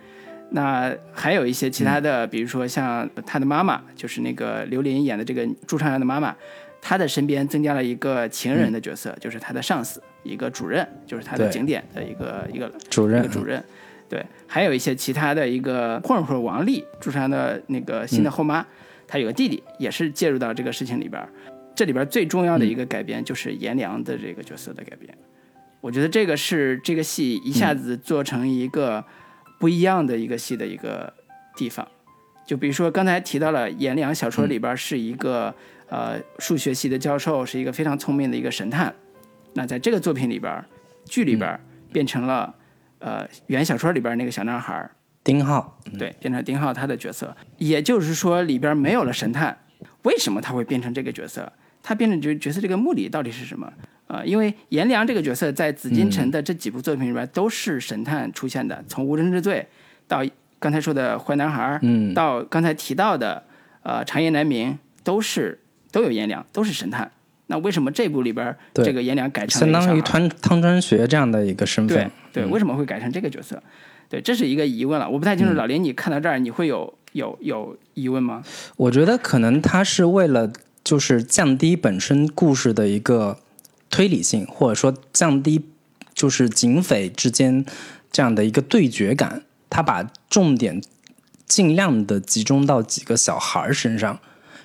[SPEAKER 1] 那还有一些其他的，比如说像他的妈妈，就是那个刘琳演的这个朱朝阳的妈妈，她的身边增加了一个情人的角色，就是他的上司，一个主任，就是他的景点的一个一个
[SPEAKER 2] 主任
[SPEAKER 1] 一个主任。对，还有一些其他的一个混混王丽，朱朝阳的那个新的后妈，她有个弟弟，也是介入到这个事情里边儿。这里边最重要的一个改编就是颜良的这个角色的改编。我觉得这个是这个戏一下子做成一个不一样的一个戏的一个地方。就比如说刚才提到了颜良小说里边是一个、呃数学系的教授，是一个非常聪明的一个神探。那在这个作品里边，剧里边变成了、呃原小说里边那个小男孩，
[SPEAKER 2] 丁浩，
[SPEAKER 1] 对，变成丁浩他的角色。也就是说，里边没有了神探，为什么他会变成这个角色？他变成角角色这个目的到底是什么？啊、因为颜良这个角色在紫禁城的这几部作品里边都是神探出现的，从无证之罪到刚才说的坏男孩，
[SPEAKER 2] 嗯，
[SPEAKER 1] 到刚才提到的呃长夜难明，都是都有颜良，都是神探。那为什么这部里边
[SPEAKER 2] 对
[SPEAKER 1] 这个颜良改成
[SPEAKER 2] 相当于汤汤川学这样的一个身
[SPEAKER 1] 对
[SPEAKER 2] 份。
[SPEAKER 1] 对，为什么会改成这个角色？对，这是一个疑问了。我不太清楚，老林，你看到这儿，你会有有有疑问吗？
[SPEAKER 2] 我觉得可能他是为了就是降低本身故事的一个推理性，或者说降低就是警匪之间这样的一个对决感，他把重点尽量的集中到几个小孩儿身上，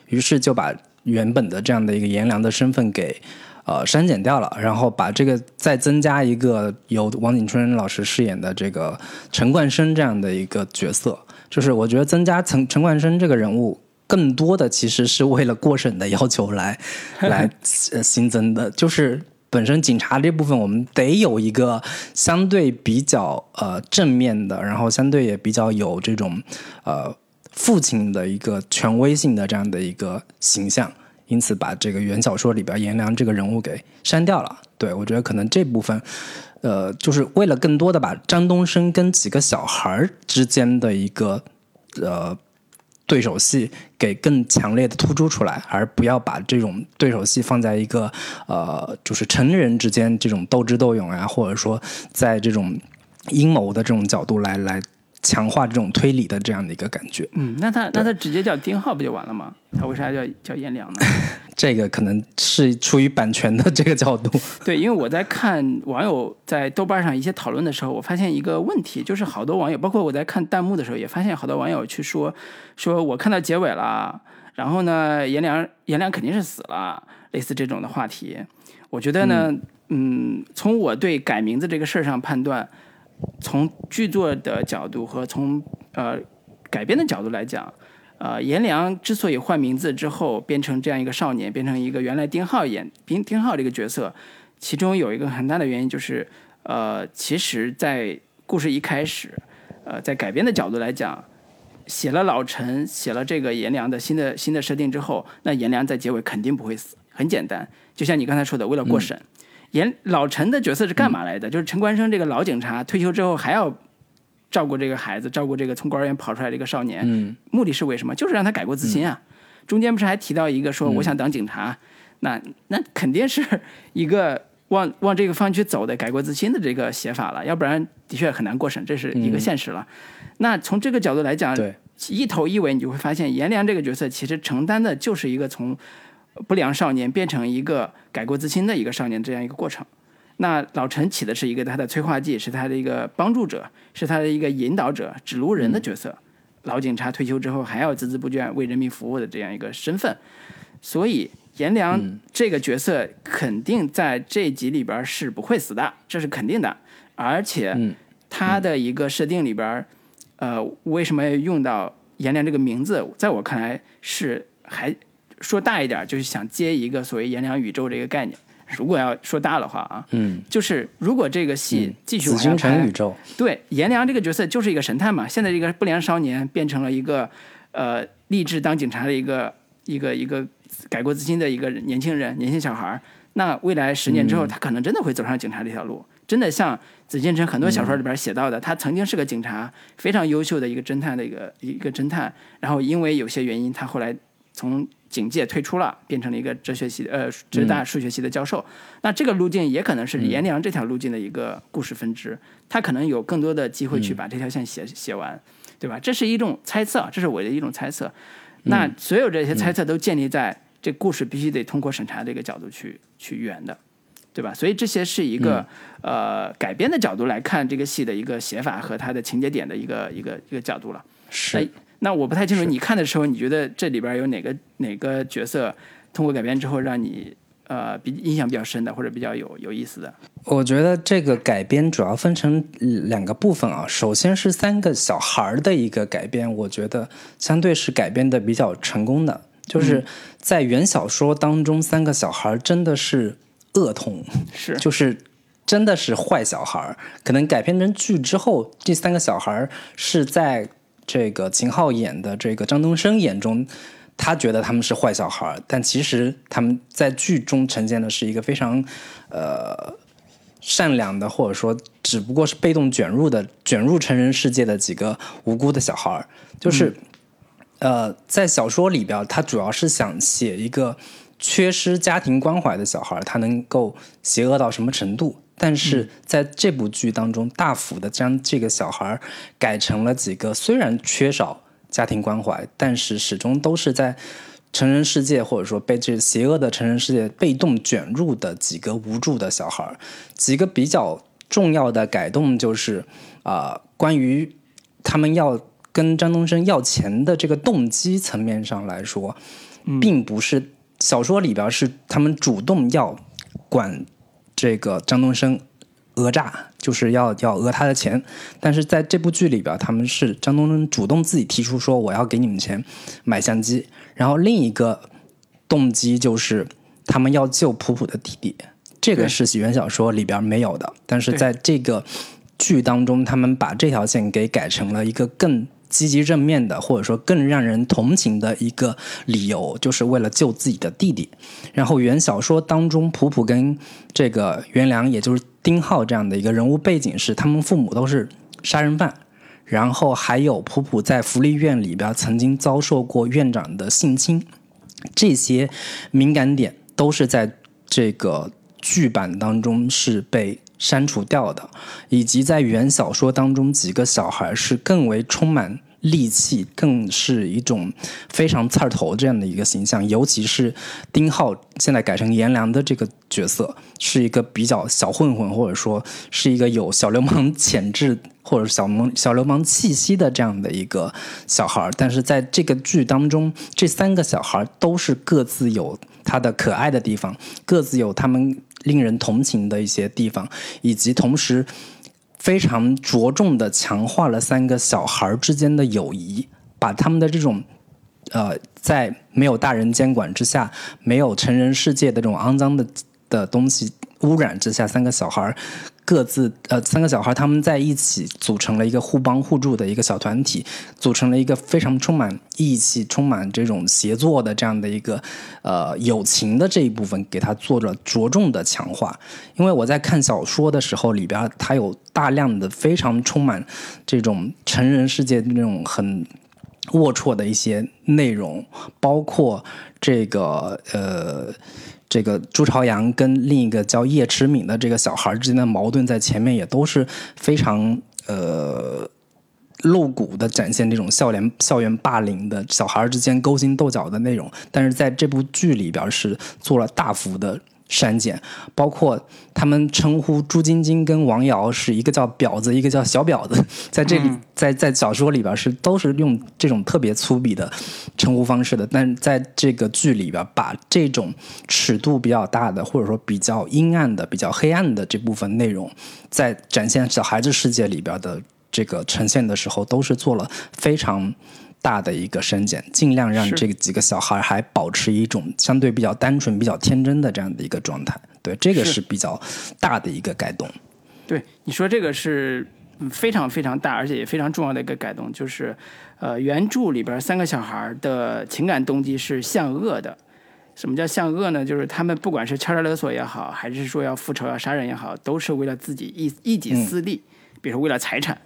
[SPEAKER 2] 于是就把原本的这样的一个颜良的身份给。呃，删减掉了，然后把这个再增加一个由王景春老师饰演的这个陈冠生这样的一个角色，就是我觉得增加陈陈冠生这个人物，更多的其实是为了过审的要求来 *laughs* 来呃新增的，就是本身警察这部分我们得有一个相对比较呃正面的，然后相对也比较有这种呃父亲的一个权威性的这样的一个形象。因此，把这个原小说里边颜良这个人物给删掉了。对我觉得可能这部分，呃，就是为了更多的把张东升跟几个小孩儿之间的一个呃对手戏给更强烈的突出出来，而不要把这种对手戏放在一个呃就是成人之间这种斗智斗勇啊，或者说在这种阴谋的这种角度来来强化这种推理的这样的一个感觉。
[SPEAKER 1] 嗯，那他那他直接叫丁浩不就完了吗？他为啥叫叫颜良呢？*laughs*
[SPEAKER 2] 这个可能是出于版权的这个角度。*laughs*
[SPEAKER 1] 对，因为我在看网友在豆瓣上一些讨论的时候，我发现一个问题，就是好多网友，包括我在看弹幕的时候，也发现好多网友去说，说我看到结尾了，然后呢，颜良颜良肯定是死了，类似这种的话题。我觉得呢，嗯从我对改名字这个事儿上判断，从剧作的角度和从呃改编的角度来讲，呃，颜良之所以换名字之后变成这样一个少年，变成一个原来丁浩演丁丁浩这个角色，其中有一个很大的原因就是，呃，其实，在故事一开始，呃，在改编的角度来讲，写了老陈，写了这个颜良的新的新的设定之后，那颜良在结尾肯定不会死，很简单，就像你刚才说的，为了过审。颜老陈的角色是干嘛来的？就是陈冠生这个老警察退休之后还要照顾这个孩子，照顾这个从孤儿院跑出来的一个少年，
[SPEAKER 2] 嗯
[SPEAKER 1] 目的是为什么？就是让他改过自新啊。中间不是还提到一个说我想当警察，那那肯定是一个往往这个方向去走的改过自新的这个写法了，要不然的确很难过审，这是一个现实了。那从这个角度来讲，
[SPEAKER 2] 对，
[SPEAKER 1] 一头一尾你就会发现颜良这个角色其实承担的就是一个从不良少年变成一个改过自新的一个少年这样一个过程。那老陈起的是一个他的催化剂，是他的一个帮助者，是他的一个引导者、指路人的角色。老警察退休之后还要孜孜不倦为人民服务的这样一个身份，所以颜良这个角色肯定在这集里边是不会死的，这是肯定的。而且
[SPEAKER 2] 嗯
[SPEAKER 1] 他的一个设定里边，呃，为什么要用到颜良这个名字？在我看来是还说大一点，就是想接一个所谓颜良宇宙这个概念。如果要说大的话啊，
[SPEAKER 2] 嗯，
[SPEAKER 1] 就是如果这个戏继续
[SPEAKER 2] 紫
[SPEAKER 1] 往下拍
[SPEAKER 2] 禁城宇，宙，
[SPEAKER 1] 对颜良这个角色就是一个神探嘛，现在这个不良少年变成了一个呃立志当警察的一个一个一个改过自新的一个年轻人，年轻小孩儿。那未来十年之后，他可能真的会走上警察这条路，真的像紫禁城很多小说里边写到的，他曾经是个警察，非常优秀的一个侦探的一个一个侦探，然后因为有些原因，他后来从警界退出了，变成了一个哲学系呃浙大数学系的教授。那这个路径也可能是颜良这条路径的一个故事分支，他可能有更多的机会去把这条线写写完，对吧？这是一种猜测，这是我的一种猜测。那所有这些猜测都建立在这故事必须得通过审查这个角度去去圆的，对吧？所以这些是一个、呃改编的角度来看这个戏的一个写法和它的情节点的一个一个一个角度了。
[SPEAKER 2] 是
[SPEAKER 1] 哎那我不太清楚，你看的时候，你觉得这里边有哪个哪个角色通过改编之后让你呃比印象比较深的，或者比较有有意思的？
[SPEAKER 2] 我觉得这个改编主要分成两个部分啊。首先是三个小孩儿的一个改编，我觉得相对是改编的比较成功的。就是在原小说当中，三个小孩儿真的是恶童，
[SPEAKER 1] 是 *laughs*
[SPEAKER 2] 就是真的是坏小孩儿。可能改编成剧之后，这三个小孩儿是在这个秦昊演的这个张东升眼中，他觉得他们是坏小孩儿，但其实他们在剧中呈现的是一个非常呃善良的，或者说只不过是被动卷入的卷入成人世界的几个无辜的小孩儿，就是。呃，在小说里边，他主要是想写一个缺失家庭关怀的小孩，他能够邪恶到什么程度？但是在这部剧当中，大幅的将这个小孩改成了几个虽然缺少家庭关怀，但是始终都是在成人世界或者说被这邪恶的成人世界被动卷入的几个无助的小孩。几个比较重要的改动就是啊，关于他们要。跟张东升要钱的这个动机层面上来说，并不是小说里边是他们主动要管这个张东升讹诈，就是要要讹他的钱。但是在这部剧里边，他们是张东升主动自己提出说我要给你们钱买相机。然后另一个动机就是他们要救普普的弟弟，这个是原小说里边没有的。但是在这个剧当中，他们把这条线给改成了一个更。积极正面的，或者说更让人同情的一个理由，就是为了救自己的弟弟。然后原小说当中，普普跟这个袁良，也就是丁浩这样的一个人物背景是，他们父母都是杀人犯。然后还有普普在福利院里边曾经遭受过院长的性侵，这些敏感点都是在这个剧版当中是被。删除掉的，以及在原小说当中，几个小孩是更为充满戾气，更是一种非常刺头这样的一个形象。尤其是丁浩现在改成颜良的这个角色，是一个比较小混混，或者说是一个有小流氓潜质或者小萌小流氓气息的这样的一个小孩。但是在这个剧当中，这三个小孩都是各自有他的可爱的地方，各自有他们。令人同情的一些地方，以及同时非常着重的强化了三个小孩之间的友谊，把他们的这种呃，在没有大人监管之下，没有成人世界的这种肮脏的的东西污染之下，三个小孩。各自呃，三个小孩他们在一起组成了一个互帮互助的一个小团体，组成了一个非常充满义气、充满这种协作的这样的一个呃友情的这一部分，给他做了着重的强化。因为我在看小说的时候，里边它有大量的非常充满这种成人世界那种很龌龊的一些内容，包括这个呃。这个朱朝阳跟另一个叫叶迟敏的这个小孩之间的矛盾，在前面也都是非常呃露骨的展现这种校园校园霸凌的小孩之间勾心斗角的内容，但是在这部剧里边是做了大幅的。删减，包括他们称呼朱晶晶跟王瑶是一个叫婊子，一个叫小婊子，在这里，在在小说里边是都是用这种特别粗鄙的称呼方式的，但在这个剧里边，把这种尺度比较大的，或者说比较阴暗的、比较黑暗的这部分内容，在展现小孩子世界里边的这个呈现的时候，都是做了非常。大的一个删减，尽量让这几个小孩还保持一种相对比较单纯、比较天真的这样的一个状态。对，这个是比较大的一个改动。
[SPEAKER 1] 对，你说这个是非常非常大，而且也非常重要的一个改动，就是呃，原著里边三个小孩的情感动机是向恶的。什么叫向恶呢？就是他们不管是敲诈勒索也好，还是说要复仇要杀人也好，都是为了自己一一己私利，比如说为了财产。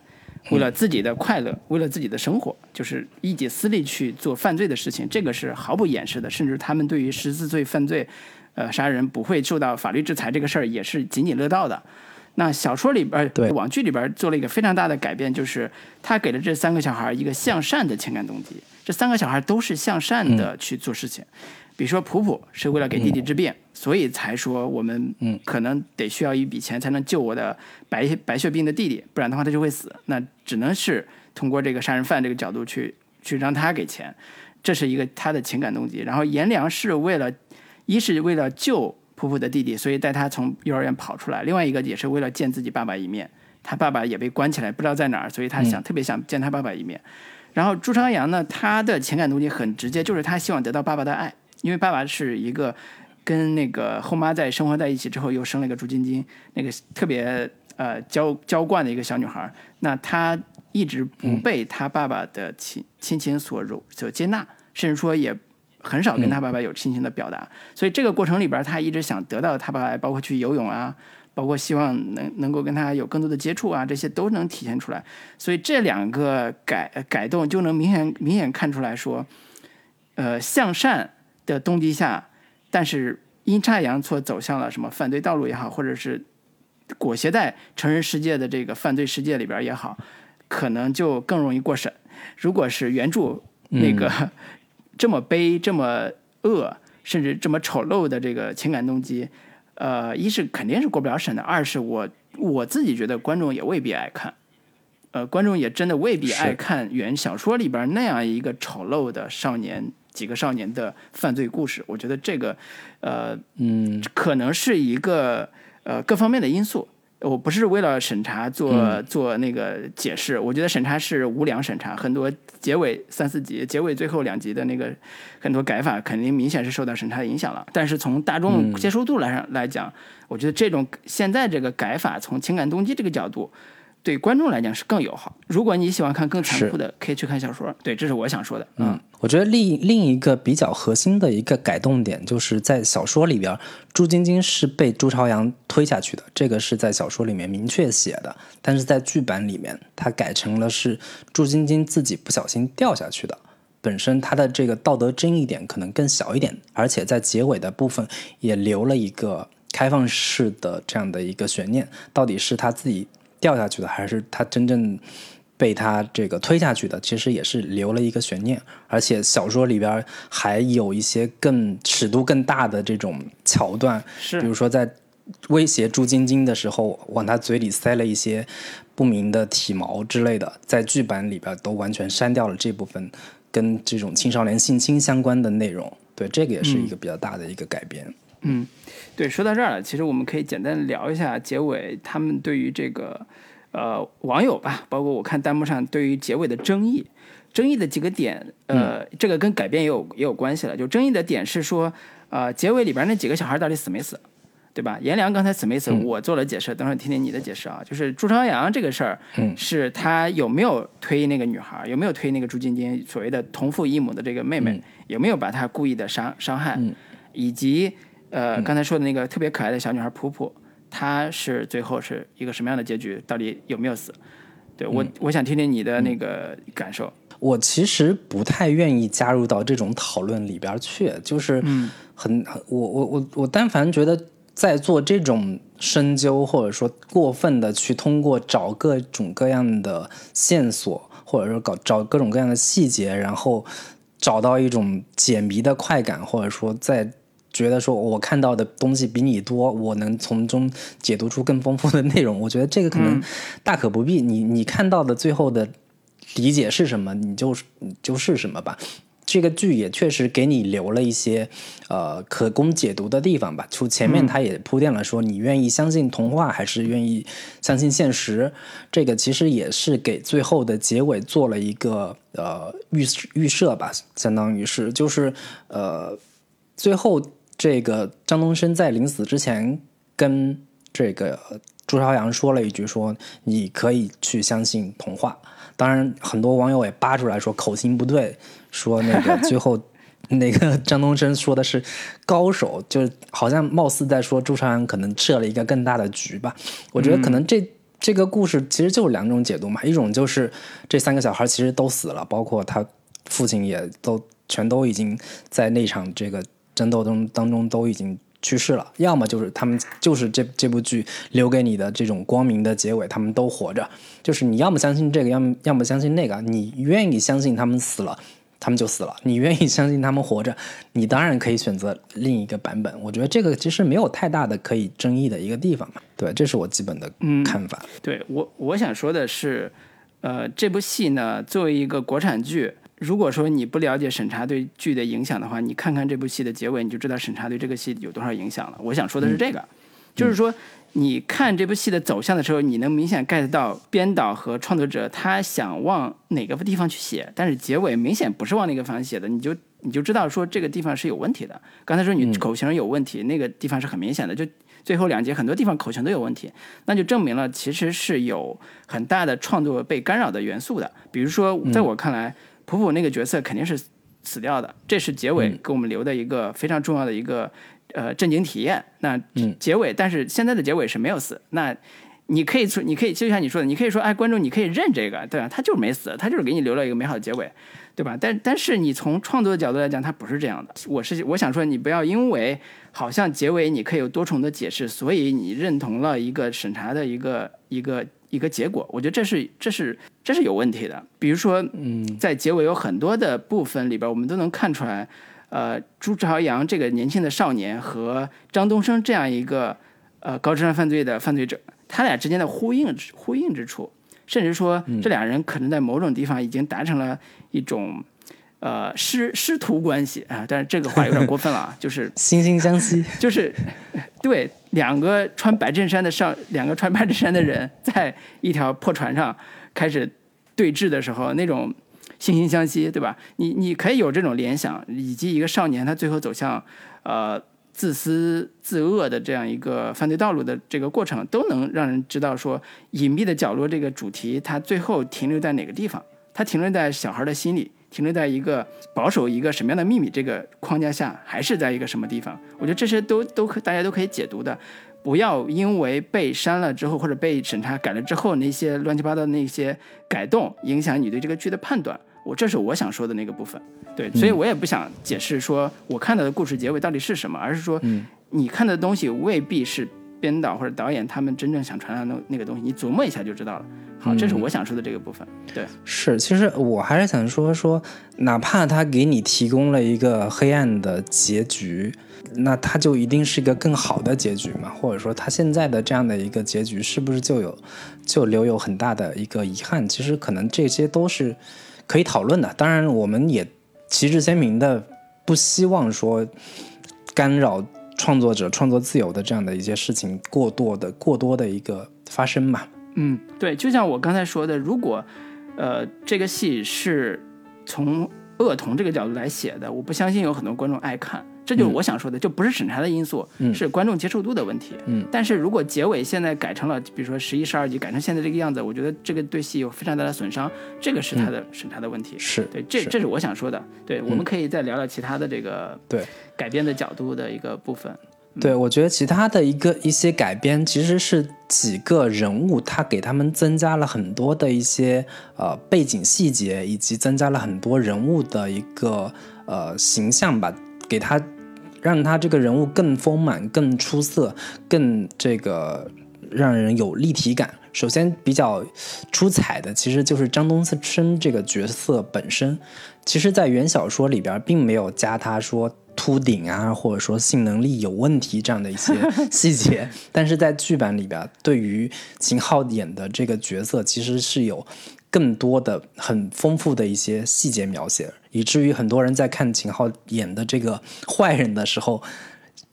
[SPEAKER 1] 为了自己的快乐，为了自己的生活，就是一己私利去做犯罪的事情，这个是毫不掩饰的。甚至他们对于十四岁犯罪，呃，杀人不会受到法律制裁这个事儿，也是津津乐道的。那小说里边，
[SPEAKER 2] 对
[SPEAKER 1] 网剧里边做了一个非常大的改变，就是他给了这三个小孩一个向善的情感动机。这三个小孩都是向善的去做事情。比如说，普普是为了给弟弟治病，所以才说我们可能得需要一笔钱才能救我的白白血病的弟弟，不然的话他就会死。那只能是通过这个杀人犯这个角度去去让他给钱，这是一个他的情感动机。然后颜良是为了，一是为了救。普普的弟弟，所以带他从幼儿园跑出来。另外一个也是为了见自己爸爸一面，他爸爸也被关起来，不知道在哪儿，所以他想、特别想见他爸爸一面。然后朱朝阳呢，他的情感动机很直接，就是他希望得到爸爸的爱，因为爸爸是一个跟那个后妈在生活在一起之后，又生了一个朱晶晶，那个特别呃娇娇惯的一个小女孩。那她一直不被她爸爸的亲亲情所容所接纳，甚至说也很少跟她爸爸有亲情的表达。所以这个过程里边她，一直想得到她爸爸，包括去游泳啊，包括希望能能够跟他有更多的接触啊，这些都能体现出来。所以这两个改改动就能明显明显看出来说，呃，向善的动机下，但是阴差阳错走向了什么犯罪道路也好，或者是裹挟在成人世界的这个犯罪世界里边也好，可能就更容易过审。如果是原著那个、*laughs* 这么悲、这么恶，甚至这么丑陋的这个情感动机，呃，一是肯定是过不了审的，二是我我自己觉得观众也未必爱看。呃，观众也真的未必爱看原小说里边那样一个丑陋的少年几个少年的犯罪故事。我觉得这个，呃，
[SPEAKER 2] 嗯，
[SPEAKER 1] 可能是一个呃各方面的因素。我不是为了审查做、做那个解释，我觉得审查是无良审查，很多结尾三四集、结尾最后两集的那个很多改法，肯定明显是受到审查的影响了。但是从大众接受度来上来讲，我觉得这种现在这个改法，从情感动机这个角度，对观众来讲是更友好。如果你喜欢看更残酷的，可以去看小说。对，这是我想说的。嗯，
[SPEAKER 2] 我觉得另另一个比较核心的一个改动点，就是在小说里边，朱晶晶是被朱朝阳推下去的，这个是在小说里面明确写的。但是在剧版里面，它改成了是朱晶晶自己不小心掉下去的。本身它的这个道德争议点可能更小一点，而且在结尾的部分也留了一个开放式的这样的一个悬念，到底是他自己掉下去的，还是他真正被他这个推下去的？其实也是留了一个悬念，而且小说里边还有一些更尺度更大的这种桥段，
[SPEAKER 1] 是
[SPEAKER 2] 比如说在威胁朱晶晶的时候，往她嘴里塞了一些不明的体毛之类的，在剧版里边都完全删掉了这部分跟这种青少年性侵相关的内容。对，这个也是一个比较大的一个改编。
[SPEAKER 1] 嗯，对，说到这儿了，其实我们可以简单聊一下结尾他们对于这个呃网友吧，包括我看弹幕上对于结尾的争议，争议的几个点，呃，这个跟改编也有也有关系了。就争议的点是说，呃，结尾里边那几个小孩到底死没死？对吧？颜良刚才死没死？我做了解释，等会儿听听你的解释啊。就是朱朝阳这个事儿，
[SPEAKER 2] 嗯
[SPEAKER 1] 是他有没有推那个女孩，有没有推那个朱晶晶所谓的同父异母的这个妹妹，有没有把她故意的伤伤害，以及呃刚才说的那个特别可爱的小女孩普普，她是最后是一个什么样的结局？到底有没有死？对我，我想听听你的那个感受。
[SPEAKER 2] 我其实不太愿意加入到这种讨论里边去，就是很我我我我但凡觉得在做这种深究，或者说过分的去通过找各种各样的线索，或者说搞找各种各样的细节，然后找到一种解谜的快感，或者说在觉得说我看到的东西比你多，我能从中解读出更丰富的内容。我觉得这个可能大可不必。你你看到的最后的理解是什么，你就你就是什么吧。这个剧也确实给你留了一些呃可供解读的地方吧。就前面他也铺垫了说，你愿意相信童话还是愿意相信现实？这个其实也是给最后的结尾做了一个呃预预设吧，相当于是就是呃最后这个张东升在临死之前跟这个朱朝阳说了一句说你可以去相信童话。当然，很多网友也扒出来说口型不对，说那个最后那个张东升说的是高手，就好像貌似在说朱朝阳可能设了一个更大的局吧。*laughs* 我觉得可能这、这个故事其实就是两种解读嘛，一种就是这三个小孩其实都死了，包括他父亲也都全都已经在那场这个争斗中当中都已经去世了，要么就是他们就是这这部剧留给你的这种光明的结尾，他们都活着。就是你要么相信这个，要么要么相信那个。你愿意相信他们死了，他们就死了；你愿意相信他们活着，你当然可以选择另一个版本。我觉得这个其实没有太大的可以争议的一个地方嘛。对，这是我基本的看法。
[SPEAKER 1] 对我，我想说的是，呃，这部戏呢，作为一个国产剧，如果说你不了解审查对剧的影响的话，你看看这部戏的结尾，你就知道审查对这个戏有多少影响了。我想说的是这个，就是说你看这部戏的走向的时候，你能明显 get 到编导和创作者他想往哪个地方去写，但是结尾明显不是往那个方向写的，你就你就知道说这个地方是有问题的。刚才说你口型有问题，那个地方是很明显的，就最后两节很多地方口型都有问题，那就证明了其实是有很大的创作被干扰的元素的。比如说，在我看来。普普那个角色肯定是死掉的，这是结尾给我们留的一个非常重要的一个呃震惊体验。那结尾，但是现在的结尾是没有死。那你可以说，你可以就像你说的，你可以说，哎，观众你可以认这个，对吧？他就是没死，他就是给你留了一个美好的结尾，对吧？但但是你从创作的角度来讲，他不是这样的。我是我想说，你不要因为好像结尾你可以有多重的解释，所以你认同了一个审查的一个一个。一个结果，我觉得这是这是这是有问题的。比如说，嗯，在结尾有很多的部分里边，我们都能看出来，呃，朱朝阳这个年轻的少年和张东升这样一个呃高智商犯罪的犯罪者，他俩之间的呼应呼应之处，甚至说这俩人可能在某种地方已经达成了一种。呃，师师徒关系啊，但是这个话有点过分了啊，就是 *laughs*
[SPEAKER 2] 惺惺相惜，*laughs*
[SPEAKER 1] 就是对两个穿白衬衫的上，两个穿白衬衫的人在一条破船上开始对峙的时候，那种惺惺相惜，对吧？你你可以有这种联想，以及一个少年他最后走向呃自私自恶的这样一个犯罪道路的这个过程，都能让人知道说隐秘的角落这个主题，它最后停留在哪个地方？它停留在小孩的心里。停留在一个保守一个什么样的秘密这个框架下，还是在一个什么地方？我觉得这些都都可大家都可以解读的，不要因为被删了之后或者被审查改了之后那些乱七八糟的那些改动，影响你对这个剧的判断。我这是我想说的那个部分。对，所以我也不想解释说我看到的故事结尾到底是什么，而是说你看的东西未必是编导或者导演他们真正想传达的那个东西，你琢磨一下就知道了。好，这是我想说的这个部分。对，
[SPEAKER 2] 是，其实我还是想说说，哪怕他给你提供了一个黑暗的结局，那他就一定是一个更好的结局嘛？或者说，他现在的这样的一个结局，是不是就有就留有很大的一个遗憾？其实可能这些都是可以讨论的。当然，我们也旗帜鲜明的不希望说干扰创作者创作自由的这样的一些事情过多的过多的一个发生嘛。
[SPEAKER 1] 嗯，对，就像我刚才说的，如果，呃，这个戏是从恶童这个角度来写的，我不相信有很多观众爱看。这就是我想说的，就不是审查的因素，是观众接受度的问题。
[SPEAKER 2] 嗯，
[SPEAKER 1] 但是如果结尾现在改成了，比如说十一、十二集改成现在这个样子，我觉得这个对戏有非常大的损伤，这个是他的审查的问题。
[SPEAKER 2] 是
[SPEAKER 1] 对，这这是我想说的。对，我们可以再聊聊其他的这个
[SPEAKER 2] 对
[SPEAKER 1] 改编的角度的一个部分。
[SPEAKER 2] 对，我觉得其他的一个一些改编，其实是几个人物，他给他们增加了很多的一些呃背景细节，以及增加了很多人物的一个呃形象吧，给他让他这个人物更丰满、更出色、更这个让人有立体感。首先比较出彩的，其实就是张东升这个角色本身，其实在原小说里边并没有加他说。秃顶啊，或者说性能力有问题这样的一些 *laughs* 细节，但是在剧版里边，对于秦昊演的这个角色，其实是有更多的很丰富的一些细节描写，以至于很多人在看秦昊演的这个坏人的时候，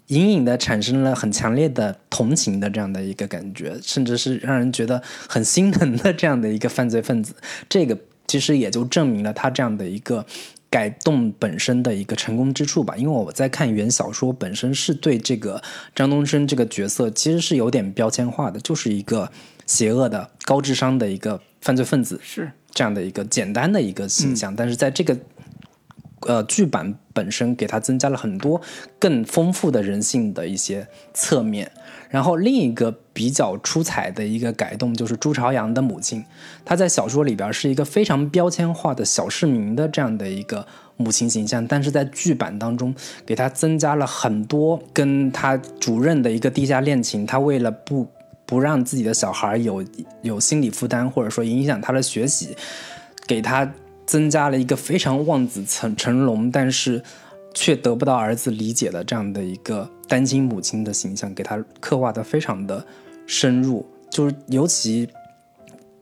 [SPEAKER 2] 隐隐的产生了很强烈的同情的这样的一个感觉，甚至是让人觉得很心疼的这样的一个犯罪分子。这个其实也就证明了他这样的一个。改动本身的一个成功之处吧，因为我在看原小说本身是对这个张东升这个角色其实是有点标签化的，就是一个邪恶的高智商的一个犯罪分子，
[SPEAKER 1] 是
[SPEAKER 2] 这样的一个简单的一个形象，但是在这个呃剧版本身给他增加了很多更丰富的人性的一些侧面。然后另一个比较出彩的一个改动就是朱朝阳的母亲，她在小说里边是一个非常标签化的小市民的这样的一个母亲形象，但是在剧版当中给她增加了很多跟她主任的一个地下恋情，她为了不不让自己的小孩有有心理负担或者说影响他的学习，给他增加了一个非常望子成成龙，但是。却得不到儿子理解的这样的一个单亲母亲的形象，给他刻画的非常的深入。就是尤其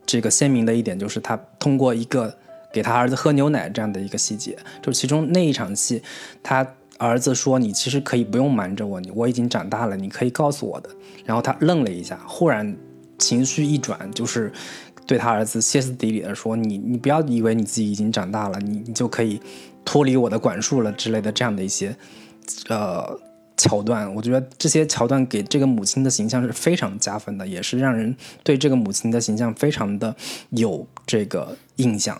[SPEAKER 2] 这个鲜明的一点，就是他通过一个给他儿子喝牛奶这样的一个细节。就是其中那一场戏，他儿子说：“你其实可以不用瞒着我，你我已经长大了，你可以告诉我的。”然后他愣了一下，忽然情绪一转，就是对他儿子歇斯底里的说：“你你不要以为你自己已经长大了，你你就可以脱离我的管束了之类的这样的一些呃。”桥段，我觉得这些桥段给这个母亲的形象是非常加分的，也是让人对这个母亲的形象非常的有这个印象。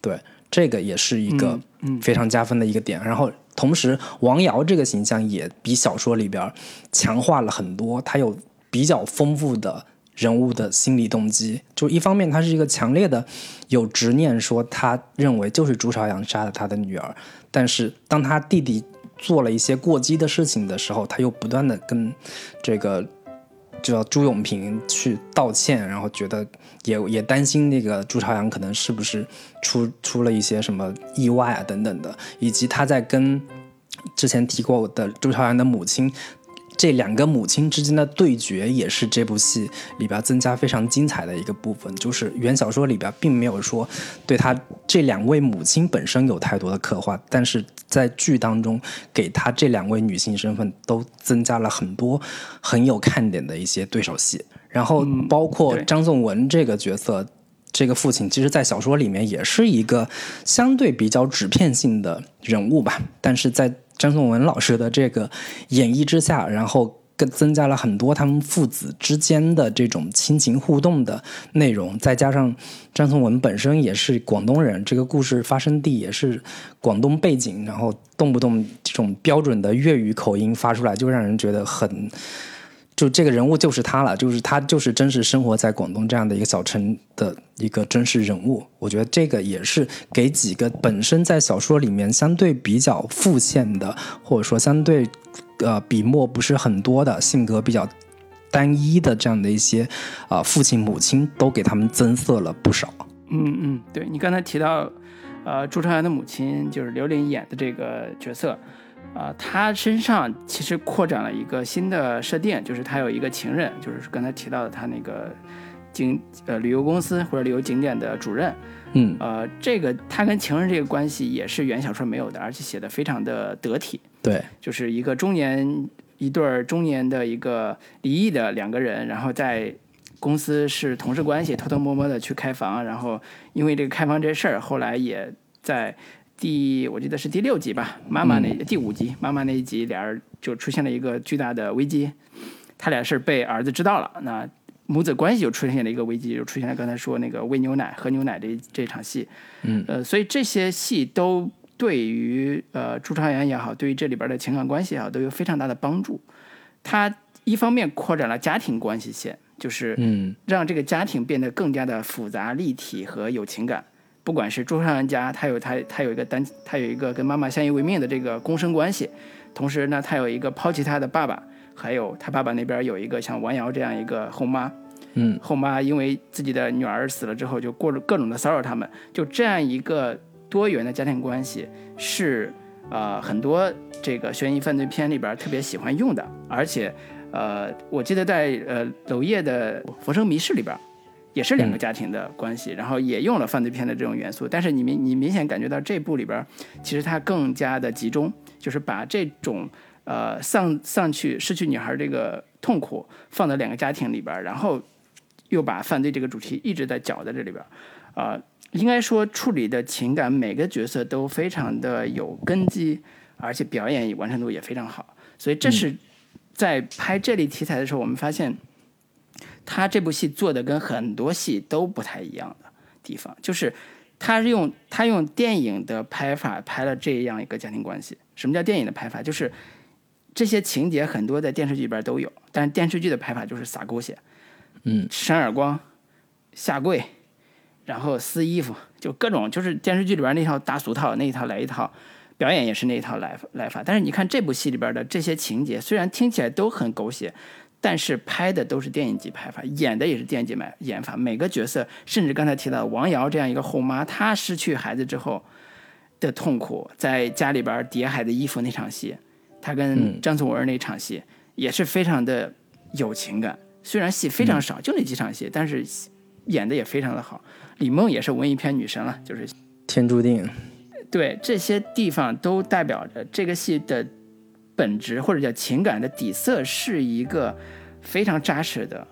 [SPEAKER 2] 对，这个也是一个非常加分的一个点。然后，同时王瑶这个形象也比小说里边强化了很多，他有比较丰富的人物的心理动机。就一方面，他是一个强烈的有执念，说他认为就是朱朝阳杀了他的女儿，但是当他弟弟。做了一些过激的事情的时候，他又不断的跟这个就要朱永平去道歉，然后觉得也也担心那个朱朝阳可能是不是出出了一些什么意外啊等等的，以及他在跟之前提过的朱朝阳的母亲。这两个母亲之间的对决也是这部戏里边增加非常精彩的一个部分。就是原小说里边并没有说对他这两位母亲本身有太多的刻画，但是在剧当中给他这两位女性身份都增加了很多很有看点的一些对手戏。然后包括张颂文这个角色，这个父亲，其实在小说里面也是一个相对比较纸片性的人物吧，但是在。张颂文老师的这个演绎之下，然后更增加了很多他们父子之间的这种亲情互动的内容，再加上张颂文本身也是广东人，这个故事发生地也是广东背景，然后动不动这种标准的粤语口音发出来，就让人觉得很。就这个人物就是他了，就是他就是真实生活在广东这样的一个小城的一个真实人物。我觉得这个也是给几个本身在小说里面相对比较复线的，或者说相对呃笔墨不是很多的性格比较单一的这样的一些啊父亲母亲，都给他们增色了不少。
[SPEAKER 1] 嗯嗯，对你刚才提到呃朱朝阳的母亲就是刘琳演的这个角色。啊，他身上其实扩展了一个新的设定，就是他有一个情人，就是刚才提到的他那个景呃旅游公司或者旅游景点的主任。
[SPEAKER 2] 嗯，
[SPEAKER 1] 呃，这个他跟情人这个关系也是原小说没有的，而且写的非常的得体。
[SPEAKER 2] 对，
[SPEAKER 1] 就是一个中年一对儿中年的一个离异的两个人，然后在公司是同事关系，偷偷摸摸的去开房，然后因为这个开房这事儿，后来也在。第我记得是第六集吧，妈妈那第五集，妈妈那一集，俩人就出现了一个巨大的危机，他俩是被儿子知道了，那母子关系就出现了一个危机，就出现了刚才说那个喂牛奶、喝牛奶这这场戏，
[SPEAKER 2] 嗯，
[SPEAKER 1] 呃，所以这些戏都对于呃朱朝阳也好，对于这里边的情感关系也好，都有非常大的帮助。他一方面扩展了家庭关系线，就是
[SPEAKER 2] 嗯，
[SPEAKER 1] 让这个家庭变得更加的复杂、立体和有情感。不管是朱朝阳家，他有他他有一个单，他有一个跟妈妈相依为命的这个共生关系，同时呢，他有一个抛弃他的爸爸，还有他爸爸那边有一个像王瑶这样一个后妈，
[SPEAKER 2] 嗯，
[SPEAKER 1] 后妈因为自己的女儿死了之后，就过着各种的骚扰他们，就这样一个多元的家庭关系是呃很多这个悬疑犯罪片里边特别喜欢用的，而且呃我记得在呃娄烨的《浮生迷事》里边。也是两个家庭的关系，然后也用了犯罪片的这种元素，但是你明你明显感觉到这部里边，其实它更加的集中，就是把这种呃丧丧去失去女孩这个痛苦放在两个家庭里边，然后又把犯罪这个主题一直在搅在这里边，啊，应该说处理的情感每个角色都非常的有根基，而且表演完成度也非常好，所以这是在拍这类题材的时候，我们发现。他这部戏做的跟很多戏都不太一样的地方，就是他是用他用电影的拍法拍了这样一个家庭关系。什么叫电影的拍法？就是这些情节很多在电视剧里边都有，但是电视剧的拍法就是撒狗血，
[SPEAKER 2] 嗯，
[SPEAKER 1] 扇耳光、下跪，然后撕衣服，就各种就是电视剧里边那套大俗套那一套来一套，表演也是那一套来来法。但是你看这部戏里边的这些情节，虽然听起来都很狗血。但是拍的都是电影级拍法，演的也是电影级演演法。每个角色，甚至刚才提到王瑶这样一个后妈，她失去孩子之后的痛苦，在家里边叠孩子衣服那场戏，她跟张颂文那场戏也是非常的有情感。虽然戏非常少，就那几场戏，但是演的也非常的好。李梦也是文艺片女神了，就是
[SPEAKER 2] 天注定，
[SPEAKER 1] 对这些地方都代表着这个戏的本质或者叫情感的底色是一个非常扎实的，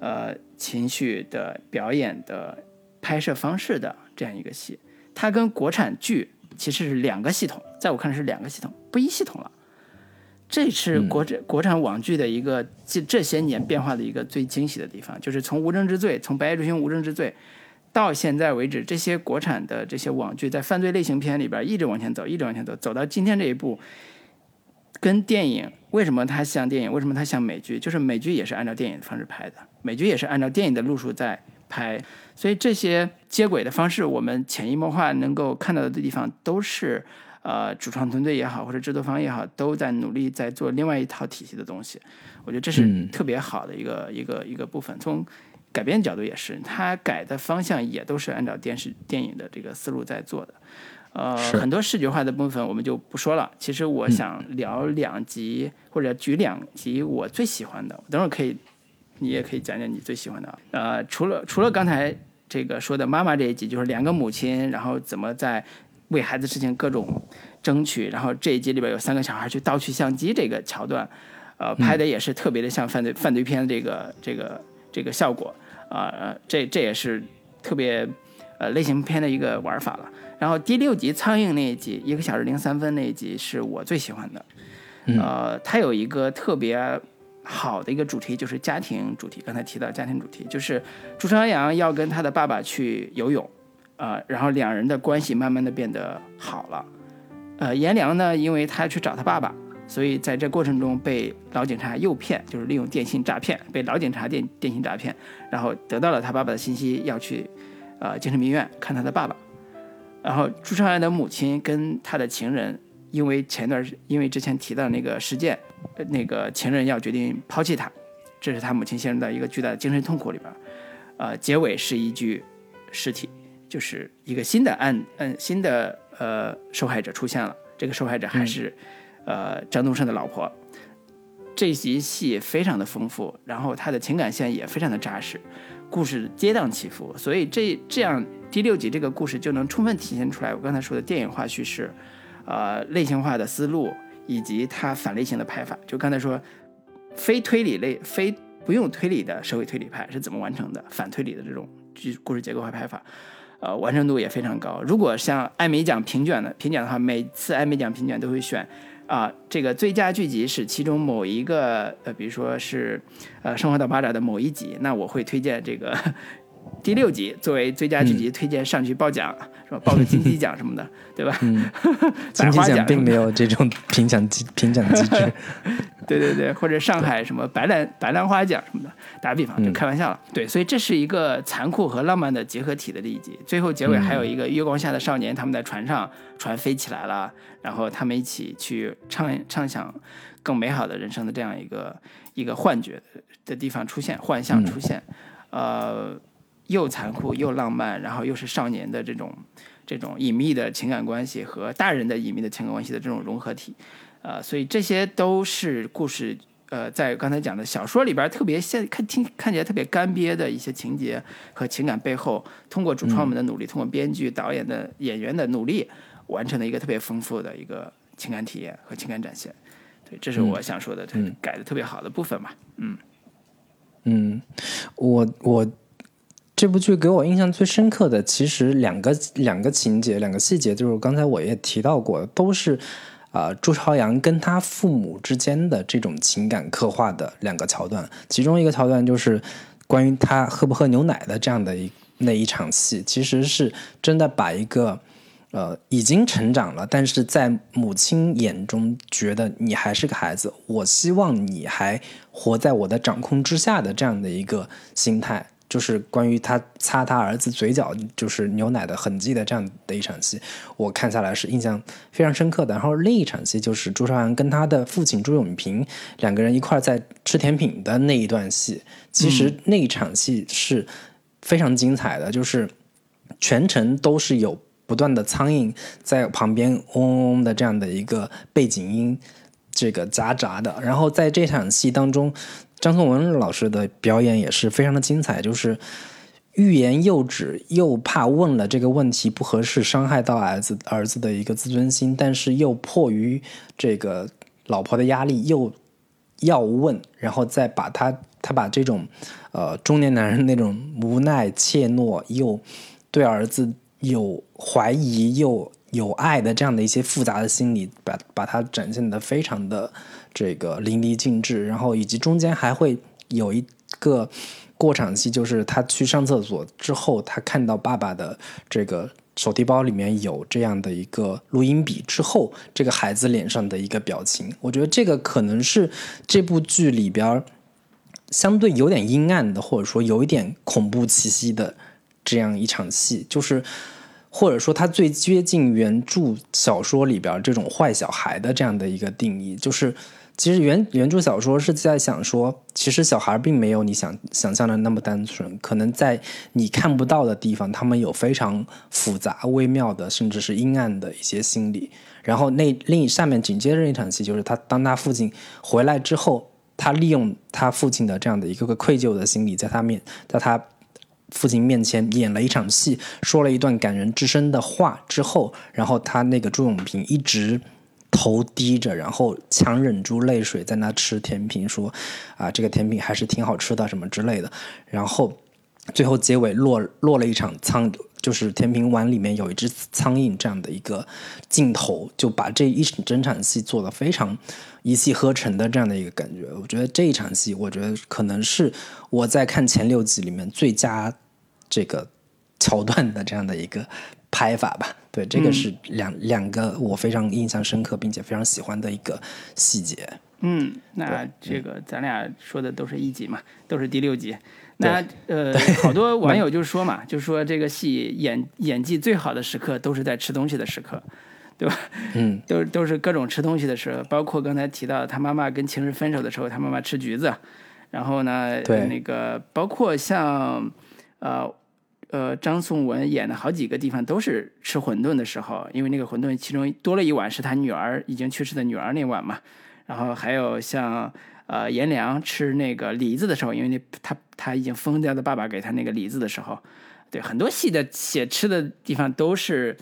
[SPEAKER 1] 呃，情绪的表演的拍摄方式的这样一个戏。它跟国产剧其实是两个系统，在我看来是两个系统，不一系统了。这是国产国产网剧的一个这这些年变化的一个最惊喜的地方，就是从《无证之罪》从《白夜追凶》《无证之罪》到现在为止，这些国产的这些网剧在犯罪类型片里边一直往前走，一直往前走，走到今天这一步，跟电影为什么它像电影？为什么它像美剧？就是美剧也是按照电影的方式拍的，美剧也是按照电影的路数在拍，所以这些接轨的方式，我们潜移默化能够看到的地方都是。呃，主创团队也好，或者制作方也好，都在努力在做另外一套体系的东西。我觉得这是特别好的一个一个一个部分。从改编角度也是，它改的方向也都是按照电视电影的这个思路在做的。呃，很多视觉化的部分我们就不说了。其实我想聊两集，或者举两集我最喜欢的。等会儿可以，你也可以讲讲你最喜欢的。呃，除了除了刚才这个说的妈妈这一集，就是两个母亲，然后怎么在。为孩子事情各种争取，然后这一集里边有三个小孩去盗取相机这个桥段，呃，拍的也是特别的像犯罪犯罪片这个这个这个效果，啊，这这也是特别呃类型片的一个玩法了。然后第六集苍蝇那一集，一个小时零三分那一集是我最喜欢的，呃，它有一个特别好的一个主题，就是家庭主题。刚才提到家庭主题，就是朱朝阳要跟他的爸爸去游泳。呃，然后两人的关系慢慢的变得好了。呃，颜良呢，因为他去找他爸爸，所以在这过程中被老警察诱骗，就是利用电信诈骗，被老警察电电信诈骗，然后得到了他爸爸的信息，要去呃精神病院看他的爸爸。然后朱朝阳的母亲跟他的情人，因为前段因为之前提到那个事件，那个情人要决定抛弃他，这是他母亲陷入到一个巨大的精神痛苦里边。呃，结尾是一具尸体。就是一个新的案，嗯，新的呃受害者出现了。这个受害者还是，呃，张东升的老婆。这集戏非常的丰富，然后他的情感线也非常的扎实，故事跌宕起伏。所以这这样第六集这个故事就能充分体现出来我刚才说的电影化叙事，呃，类型化的思路以及它反类型的拍法。就刚才说，非推理类、非不用推理的社会推理派是怎么完成的？反推理的这种剧故事结构化拍法。呃，完成度也非常高。如果像艾美奖评卷的评奖的话，每次艾美奖评卷都会选啊，这个最佳剧集是其中某一个，呃，比如说是呃《生活大爆炸》的某一集，那我会推荐这个第六集作为最佳剧集推荐上去报奖，是吧？报个金鸡奖什么的，*laughs* 对吧？*laughs*
[SPEAKER 2] 金鸡奖并没有这种评奖机评奖机制。*laughs*
[SPEAKER 1] 对对对，或者上海什么白兰白兰花奖什么的，打个比方就开玩笑了。对，所以这是一个残酷和浪漫的结合体的一集。最后结尾还有一个月光下的少年，他们在船上，船飞起来了，然后他们一起去畅畅想更美好的人生的这样一个一个幻觉的地方出现，幻象出现，呃，又残酷又浪漫，然后又是少年的这种这种隐秘的情感关系和大人的隐秘的情感关系的这种融合体。呃，所以这些都是故事，呃，在刚才讲的小说里边特别现看听看起来特别干瘪的一些情节和情感背后，通过主创们的努力，通过编剧、导演的演员的努力，完成了一个特别丰富的一个情感体验和情感展现。对，这是我想说的，改的特别好的部分嘛。嗯
[SPEAKER 2] 嗯，我我这部剧给我印象最深刻的，其实两个两个情节，两个细节，就是刚才我也提到过，都是。啊，朱朝阳跟他父母之间的这种情感刻画的两个桥段，其中一个桥段就是关于他喝不喝牛奶的这样的一那一场戏，其实是真的把一个呃已经成长了，但是在母亲眼中觉得你还是个孩子，我希望你还活在我的掌控之下的这样的一个心态。就是关于他擦他儿子嘴角就是牛奶的痕迹的这样的一场戏，我看下来是印象非常深刻的。然后另一场戏就是朱朝阳跟他的父亲朱永平两个人一块在吃甜品的那一段戏，其实那一场戏是非常精彩的，就是全程都是有不断的苍蝇在旁边嗡嗡嗡的这样的一个背景音，这个夹杂的。然后在这场戏当中。张颂文老师的表演也是非常的精彩，就是欲言又止，又怕问了这个问题不合适，伤害到儿子儿子的一个自尊心，但是又迫于这个老婆的压力，又要问，然后再把他他把这种呃中年男人那种无奈、怯懦，又对儿子有怀疑又有爱的这样的一些复杂的心理，把把它展现的非常的这个淋漓尽致，然后以及中间还会有一个。过场戏就是他去上厕所之后，他看到爸爸的这个手提包里面有这样的一个录音笔之后，这个孩子脸上的一个表情，我觉得这个可能是这部剧里边相对有点阴暗的，或者说有一点恐怖气息的这样一场戏，就是或者说他最接近原著小说里边这种坏小孩的这样的一个定义，就是。其实原原著小说是在想说，其实小孩并没有你想想象的那么单纯，可能在你看不到的地方，他们有非常复杂、微妙的，甚至是阴暗的一些心理。然后那另一下面紧接着那场戏，就是他当他父亲回来之后，他利用他父亲的这样的一个个愧疚的心理，在他面在他父亲面前演了一场戏，说了一段感人至深的话之后，然后他那个朱永平一直。头低着，然后强忍住泪水在那吃甜品，说：“啊，这个甜品还是挺好吃的，什么之类的。”然后最后结尾落落了一场苍，就是甜品碗里面有一只苍蝇这样的一个镜头，就把这一整场戏做的非常一气呵成的这样的一个感觉。我觉得这一场戏，我觉得可能是我在看前六集里面最佳这个桥段的这样的一个。拍法吧，对，这个是两两个我非常印象深刻并且非常喜欢的一个细节。
[SPEAKER 1] 嗯，那这个咱俩说的都是一集嘛，都是第六集。那呃，好多网友就说嘛，*laughs* 就说这个戏演演技最好的时刻都是在吃东西的时刻，对吧？
[SPEAKER 2] 嗯，
[SPEAKER 1] 都都是各种吃东西的时候，包括刚才提到他妈妈跟情人分手的时候，他妈妈吃橘子，然后呢，
[SPEAKER 2] 对
[SPEAKER 1] 那个包括像呃。呃，张颂文演的好几个地方都是吃馄饨的时候，因为那个馄饨其中多了一碗是他女儿已经去世的女儿那碗嘛。然后还有像呃颜良吃那个梨子的时候，因为那他他已经疯掉的爸爸给他那个梨子的时候，对很多戏的写吃的地方都是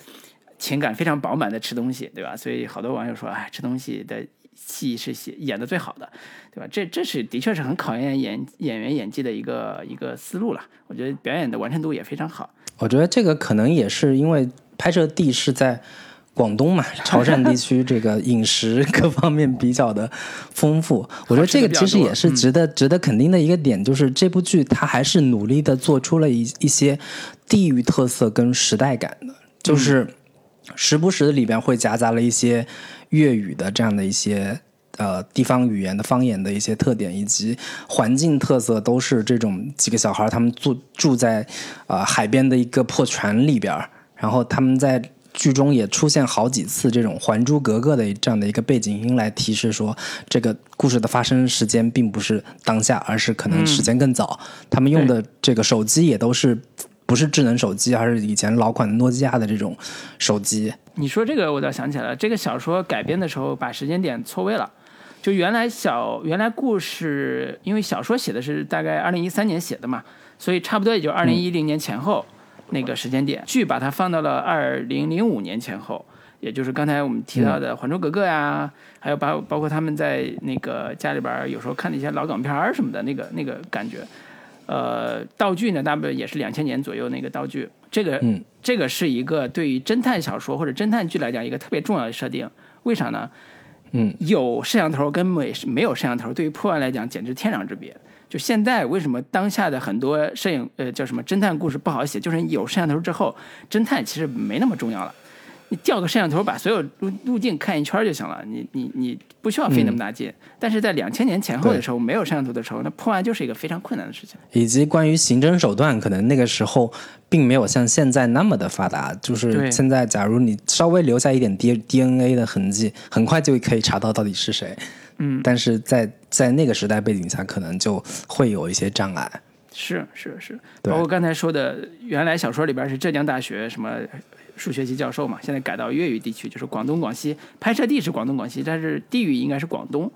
[SPEAKER 1] 情感非常饱满的吃东西，对吧？所以好多网友说，哎，吃东西的。戏是写演的最好的，对吧？这这是的确是很考验演演员演技的一个一个思路了。我觉得表演的完成度也非常好。
[SPEAKER 2] 我觉得这个可能也是因为拍摄地是在广东嘛，*laughs* 潮汕地区，这个饮食各方面比较的丰富。*laughs* 我觉得这个其实也是值得值得肯定的一个点，就是这部剧它还是努力的做出了一一些地域特色跟时代感的，就是时不时的里边会夹杂了一些。粤语的这样的一些呃地方语言的方言的一些特点，以及环境特色，都是这种几个小孩他们住住在啊海边的一个破船里边然后他们在剧中也出现好几次这种《还珠格格》的这样的一个背景音来提示说，这个故事的发生时间并不是当下，而是可能时间更早。他们用的这个手机也都是。不是智能手机，而是以前老款的诺基亚的这种手机。
[SPEAKER 1] 你说这个，我倒想起来了。这个小说改编的时候，把时间点错位了。就原来小原来故事，因为小说写的是大概二零一三年写的嘛，所以差不多也就二零一零年前后那个时间点。剧把它放到了二零零五年前后，也就是刚才我们提到的《还珠格格》呀，还有包包括他们在那个家里边有时候看的一些老港片儿什么的那个那个感觉。呃，道具呢，大部分也是两千年左右那个道具。这个，这个是一个对于侦探小说或者侦探剧来讲一个特别重要的设定。为啥呢？
[SPEAKER 2] 嗯，
[SPEAKER 1] 有摄像头跟没没有摄像头，对于破案来讲简直天壤之别。就现在为什么当下的很多摄影呃叫什么侦探故事不好写，就是有摄像头之后，侦探其实没那么重要了。你调个摄像头，把所有路路径看一圈就行了。你你你不需要费那么大劲。但是在两千年前后的时候，没有摄像头的时候，那破案就是一个非常困难的事情。
[SPEAKER 2] 以及关于刑侦手段，可能那个时候并没有像现在那么的发达。就是现在，假如你稍微留下一点 D D N A 的痕迹，很快就可以查到到底是谁。
[SPEAKER 1] 嗯，
[SPEAKER 2] 但是在在那个时代背景下，可能就会有一些障碍。
[SPEAKER 1] 是是是，包括刚才说的，原来小说里边是浙江大学什么。数学系教授嘛，现在改到粤语地区，就是广东、广西，拍摄地是广东、广西，但是地域应该是广东，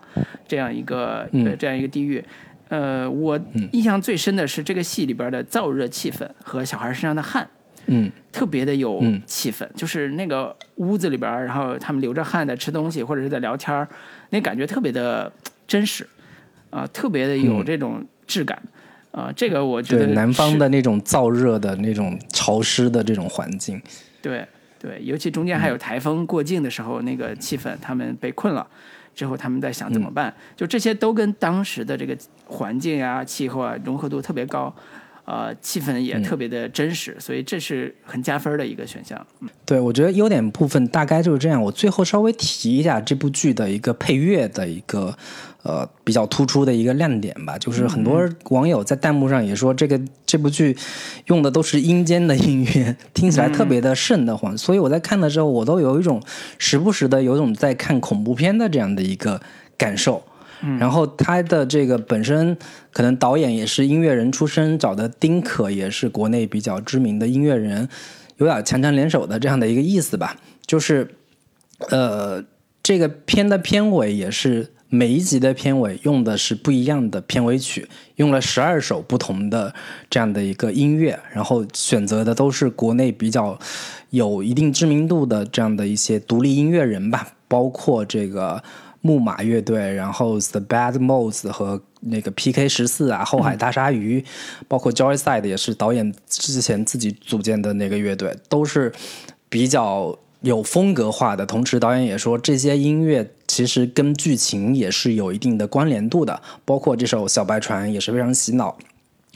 [SPEAKER 1] 这样一个呃这样一个地域。呃，我印象最深的是这个戏里边的燥热气氛和小孩身上的汗，
[SPEAKER 2] 嗯
[SPEAKER 1] 特别的有
[SPEAKER 2] 嗯
[SPEAKER 1] 气氛，就是那个屋子里边，然后他们流着汗在吃东西或者是在聊天儿，那感觉特别的真实，啊、特别的有
[SPEAKER 2] 嗯。
[SPEAKER 1] 这种质感，啊、这个我觉
[SPEAKER 2] 对，
[SPEAKER 1] 得
[SPEAKER 2] 南方的那种燥热的那种潮湿的这种环境，
[SPEAKER 1] 对对，尤其中间还有台风过境的时候，那个气氛，他们被困了之后，他们在想怎么办，就这些都跟当时的这个环境啊、气候啊融合度特别高，呃，气氛也特别的真实，所以这是很加分的一个选项。
[SPEAKER 2] 对，我觉得优点部分大概就是这样。我最后稍微提一下这部剧的一个配乐的一个呃比较突出的一个亮点吧，就是很多网友在弹幕上也说这个这部剧用的都是阴间的音乐，听起来特别的瘆得慌。所以我在看的时候，我都有一种时不时的有种在看恐怖片的这样的一个感受。然后他的这个本身可能导演也是音乐人出身，找的丁可也是国内比较知名的音乐人，有点强强联手的这样的一个意思吧。就是呃，这个片的片尾也是每一集的片尾用的是不一样的片尾曲，用了十二首不同的这样的一个音乐，然后选择的都是国内比较有一定知名度的这样的一些独立音乐人吧，包括这个。木马乐队，然后 The Bad Modes 和那个 PK 十四啊，后海大鲨鱼，包括 Joyside 也是导演之前自己组建的那个乐队，都是比较有风格化的。同时，导演也说这些音乐其实跟剧情也是有一定的关联度的，包括这首《小白船》也是非常洗脑。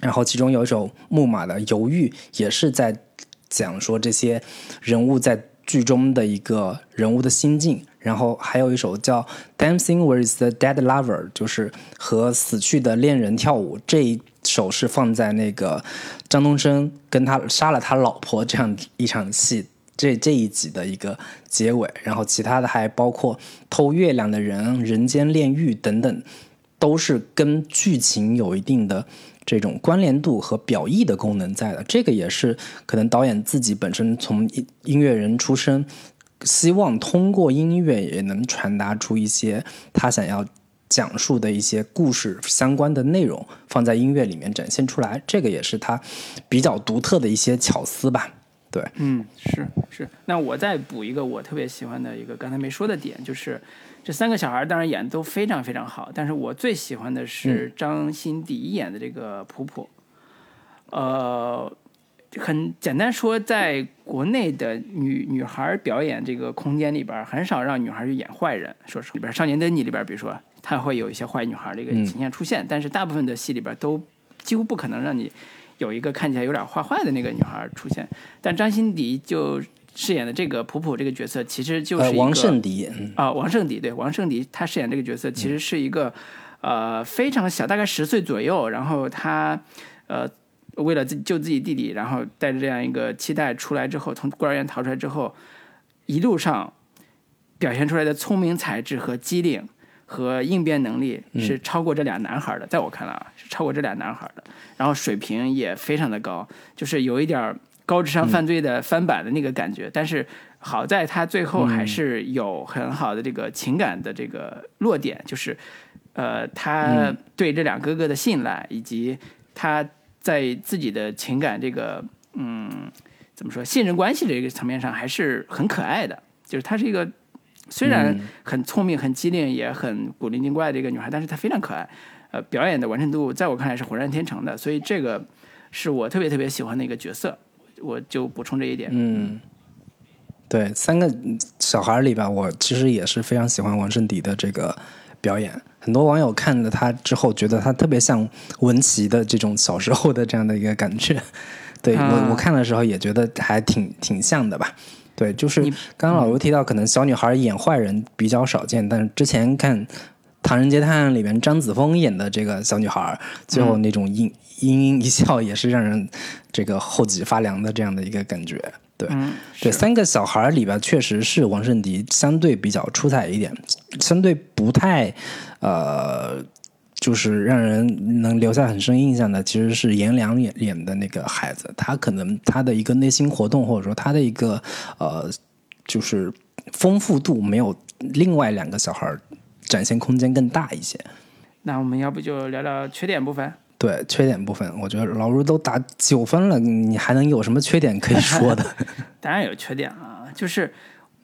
[SPEAKER 2] 然后其中有一首木马的《犹豫》，也是在讲说这些人物在剧中的一个人物的心境。然后还有一首叫《Dancing with the Dead Lover》，就是和死去的恋人跳舞。这一首是放在那个张东升跟他杀了他老婆这样一场戏这这一集的一个结尾。然后其他的还包括偷月亮的人、人间炼狱等等，都是跟剧情有一定的这种关联度和表意的功能在的。这个也是可能导演自己本身从音乐人出身。希望通过音乐也能传达出一些他想要讲述的一些故事相关的内容，放在音乐里面展现出来，这个也是他比较独特的一些巧思吧。对，
[SPEAKER 1] 嗯，是是。那我再补一个我特别喜欢的一个刚才没说的点，就是这三个小孩当然演的都非常非常好，但是我最喜欢的是张欣迪演的这个普普，呃。很简单说，在国内的女女孩表演这个空间里边，很少让女孩去演坏人。说里边《少年的你》里边，比如说，她会有一些坏女孩的一个形象出现，但是大部分的戏里边都几乎不可能让你有一个看起来有点坏坏的那个女孩出现。但张欣迪就饰演的这个普普这个角色，其实就是
[SPEAKER 2] 王圣迪
[SPEAKER 1] 啊、王圣迪对王圣迪，他饰演这个角色其实是一个、呃非常小，大概十岁左右，然后他呃。为了自救自己弟弟，然后带着这样一个期待出来之后，从孤儿院逃出来之后，一路上表现出来的聪明才智和机灵和应变能力是超过这俩男孩的，在我看来啊，是超过这俩男孩的。然后水平也非常的高，就是有一点高智商犯罪的翻版的那个感觉。但是好在他最后还是有很好的这个情感的这个落点，就是呃，他对这两哥哥的信赖以及他。在自己的情感这个嗯怎么说信任关系这个层面上还是很可爱的，就是她是一个虽然很聪明、很机灵、也很古灵精怪的一个女孩，但是她非常可爱，呃，表演的完成度在我看来是浑然天成的，所以这个是我特别特别喜欢的一个角色，我就补充这一点。
[SPEAKER 2] 嗯，对，三个小孩里吧，我其实也是非常喜欢王圣迪的这个表演。很多网友看了他之后，觉得他特别像文琪的这种小时候的这样的一个感觉。*laughs* 对我，我看的时候也觉得还挺挺像的吧。对，就是刚刚老刘提到，可能小女孩演坏人比较少见，但是之前看《唐人街探案》里面张子枫演的这个小女孩，最后那种阴阴阴一笑，也是让人这个后脊发凉的这样的一个感觉。对，
[SPEAKER 1] 嗯、
[SPEAKER 2] 对，三个小孩里边确实是王圣迪相对比较出彩一点，相对不太呃，就是让人能留下很深印象的，其实是颜良演演的那个孩子，他可能他的一个内心活动或者说他的一个呃，就是丰富度没有另外两个小孩展现空间更大一些。
[SPEAKER 1] 那我们要不就聊聊缺点部分？
[SPEAKER 2] 对，缺点部分，我觉得老卢都打九分了，你还能有什么缺点可以说的？*laughs*
[SPEAKER 1] 当然有缺点啊，就是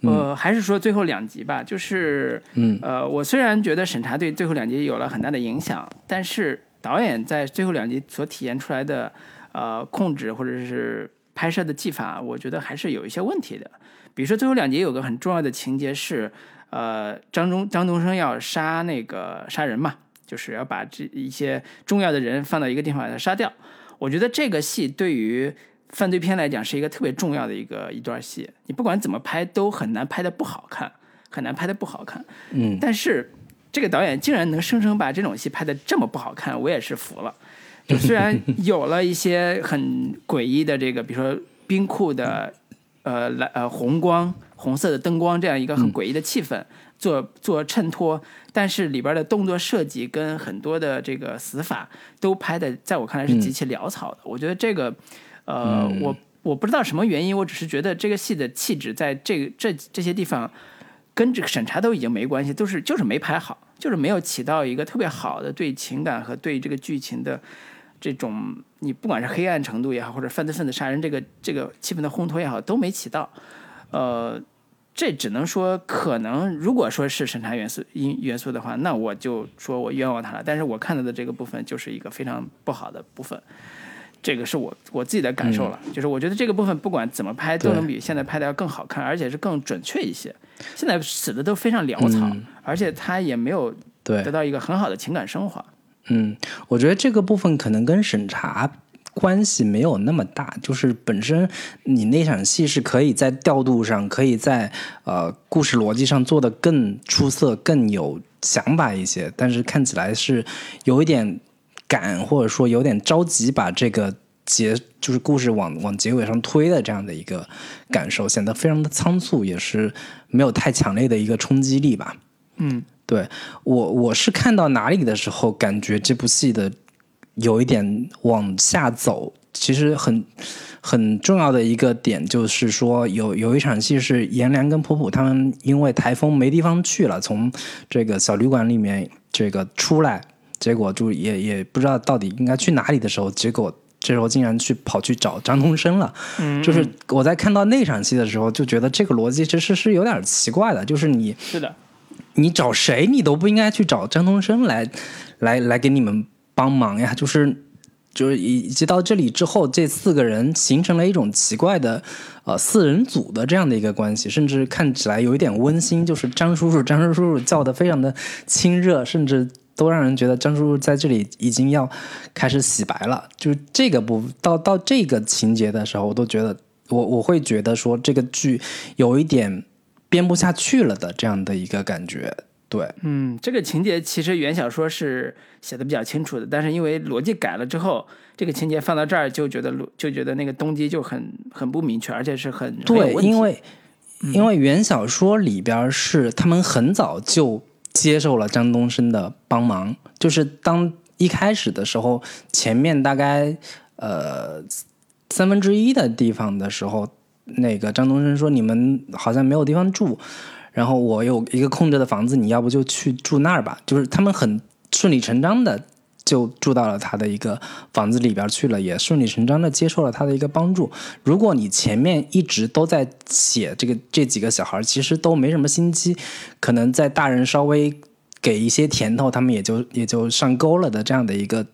[SPEAKER 1] 呃，还是说最后两集吧，就是
[SPEAKER 2] 嗯
[SPEAKER 1] 呃，我虽然觉得审查对最后两集有了很大的影响，但是导演在最后两集所体现出来的呃控制或者是拍摄的技法，我觉得还是有一些问题的。比如说最后两集有个很重要的情节是，呃，张中张东升要杀那个杀人嘛，就是要把这一些重要的人放到一个地方把他杀掉。我觉得这个戏对于犯罪片来讲是一个特别重要的一个一段戏，你不管怎么拍都很难拍的不好看，很难拍的不好看。
[SPEAKER 2] 嗯，
[SPEAKER 1] 但是这个导演竟然能生生把这种戏拍的这么不好看，我也是服了。就虽然 *laughs* 有了一些很诡异的这个，比如说冰库的呃蓝呃红光红色的灯光这样一个很诡异的气氛做做衬托，但是里边的动作设计跟很多的这个死法都拍的，在我看来是极其潦草的。我觉得这个呃，我我不知道什么原因，我只是觉得这个戏的气质在这个这这些地方跟这个审查都已经没关系，都是就是没拍好，就是没有起到一个特别好的对情感和对这个剧情的这种，你不管是黑暗程度也好，或者犯罪分子杀人这个这个气氛的烘托也好，都没起到。呃，这只能说可能，如果说是审查元素因元素的话，那我就说我冤枉他了。但是我看到的这个部分就是一个非常不好的部分。这个是我我自己的感受了，就是我觉得这个部分不管怎么拍都能比现在拍的要更好看，而且是更准确一些。现在死的都非常潦草，
[SPEAKER 2] 嗯
[SPEAKER 1] 而且他也没有
[SPEAKER 2] 对
[SPEAKER 1] 得，到一个很好的情感升华。
[SPEAKER 2] 嗯，我觉得这个部分可能跟审查关系没有那么大，就是本身你那场戏是可以在调度上，可以在呃故事逻辑上做得更出色、更有想法一些，但是看起来是有一点赶，或者说有点着急把这个。结就是故事往往结尾上推的这样的一个感受，显得非常的仓促，也是没有太强烈的一个冲击力吧。
[SPEAKER 1] 嗯，
[SPEAKER 2] 对我我是看到哪里的时候，感觉这部戏的有一点往下走。其实很很重要的一个点就是说，有有一场戏是颜良跟普普他们因为台风没地方去了，从这个小旅馆里面这个出来，结果就也也不知道到底应该去哪里的时候，结果这时候竟然去跑去找张东升了。
[SPEAKER 1] 嗯
[SPEAKER 2] 就是我在看到那场戏的时候，就觉得这个逻辑其实是有点奇怪的，就是你
[SPEAKER 1] 是的，
[SPEAKER 2] 你找谁，你都不应该去找张东升来，来来给你们帮忙呀。就是就是以以及到这里之后，这四个人形成了一种奇怪的呃四人组的这样的一个关系，甚至看起来有一点温馨。就是张叔叔，张叔叔叫的非常的亲热，甚至都让人觉得张叔叔在这里已经要开始洗白了。就这个部到到这个情节的时候，我都觉得我我会觉得说这个剧有一点。编不下去了的这样的一个感觉。对，
[SPEAKER 1] 嗯，这个情节其实原小说是写的比较清楚的，但是因为逻辑改了之后，这个情节放到这儿就觉得逻就觉得那个动机就很很不明确，而且是很
[SPEAKER 2] 对，因为因为原小说里边是他们很早就接受了张东升的帮忙，就是当一开始的时候，前面大概呃三分之一的地方的时候，那个张东升说你们好像没有地方住，然后我有一个空着的房子，你要不就去住那儿吧？就是他们很顺理成章的就住到了他的一个房子里边去了，也顺理成章的接受了他的一个帮助。如果你前面一直都在写这个这几个小孩，其实都没什么心机，可能在大人稍微给一些甜头，他们也就也就上钩了的这样的一个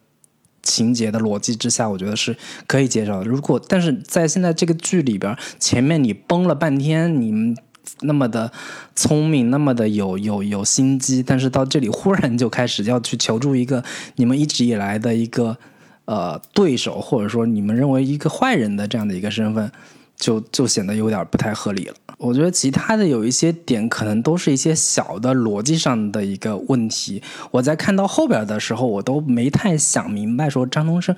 [SPEAKER 2] 情节的逻辑之下，我觉得是可以接受的。如果但是在现在这个剧里边，前面你崩了半天，你们那么的聪明，那么的有有有心机，但是到这里忽然就开始要去求助一个你们一直以来的一个呃对手，或者说你们认为一个坏人的这样的一个身份，就 *laughs* 就显得有点不太合理了。我觉得其他的有一些点，可能都是一些小的逻辑上的一个问题。我在看到后边的时候，我都没太想明白，说张东升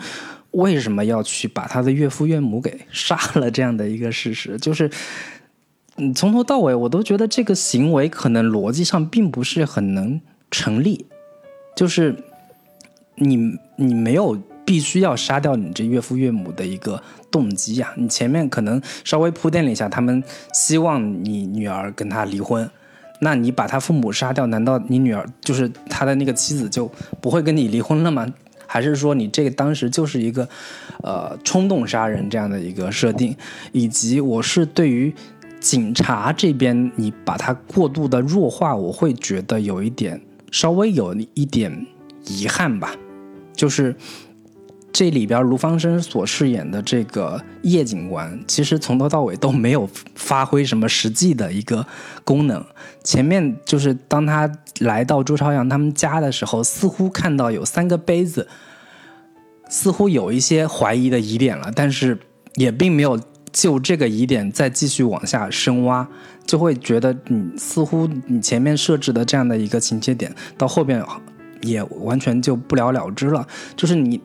[SPEAKER 2] 为什么要去把他的岳父岳母给杀了这样的一个事实，就是。嗯，从头到尾我都觉得这个行为可能逻辑上并不是很能成立，就是你你没有必须要杀掉你这岳父岳母的一个动机呀、你前面可能稍微铺垫了一下，他们希望你女儿跟他离婚，那你把他父母杀掉，难道你女儿就是他的那个妻子就不会跟你离婚了吗？还是说你这个当时就是一个，呃，冲动杀人这样的一个设定？以及我是对于警察这边你把它过度的弱化，我会觉得有一点稍微有一点遗憾吧，就是。这里边卢芳生所饰演的这个叶警官，其实从头到尾都没有发挥什么实际的一个功能。前面就是当他来到朱朝阳他们家的时候，似乎看到有三个杯子，似乎有一些怀疑的疑点了，但是也并没有就这个疑点再继续往下深挖，就会觉得你似乎你前面设置的这样的一个情节点，到后边。也完全就不了了之了。就是你，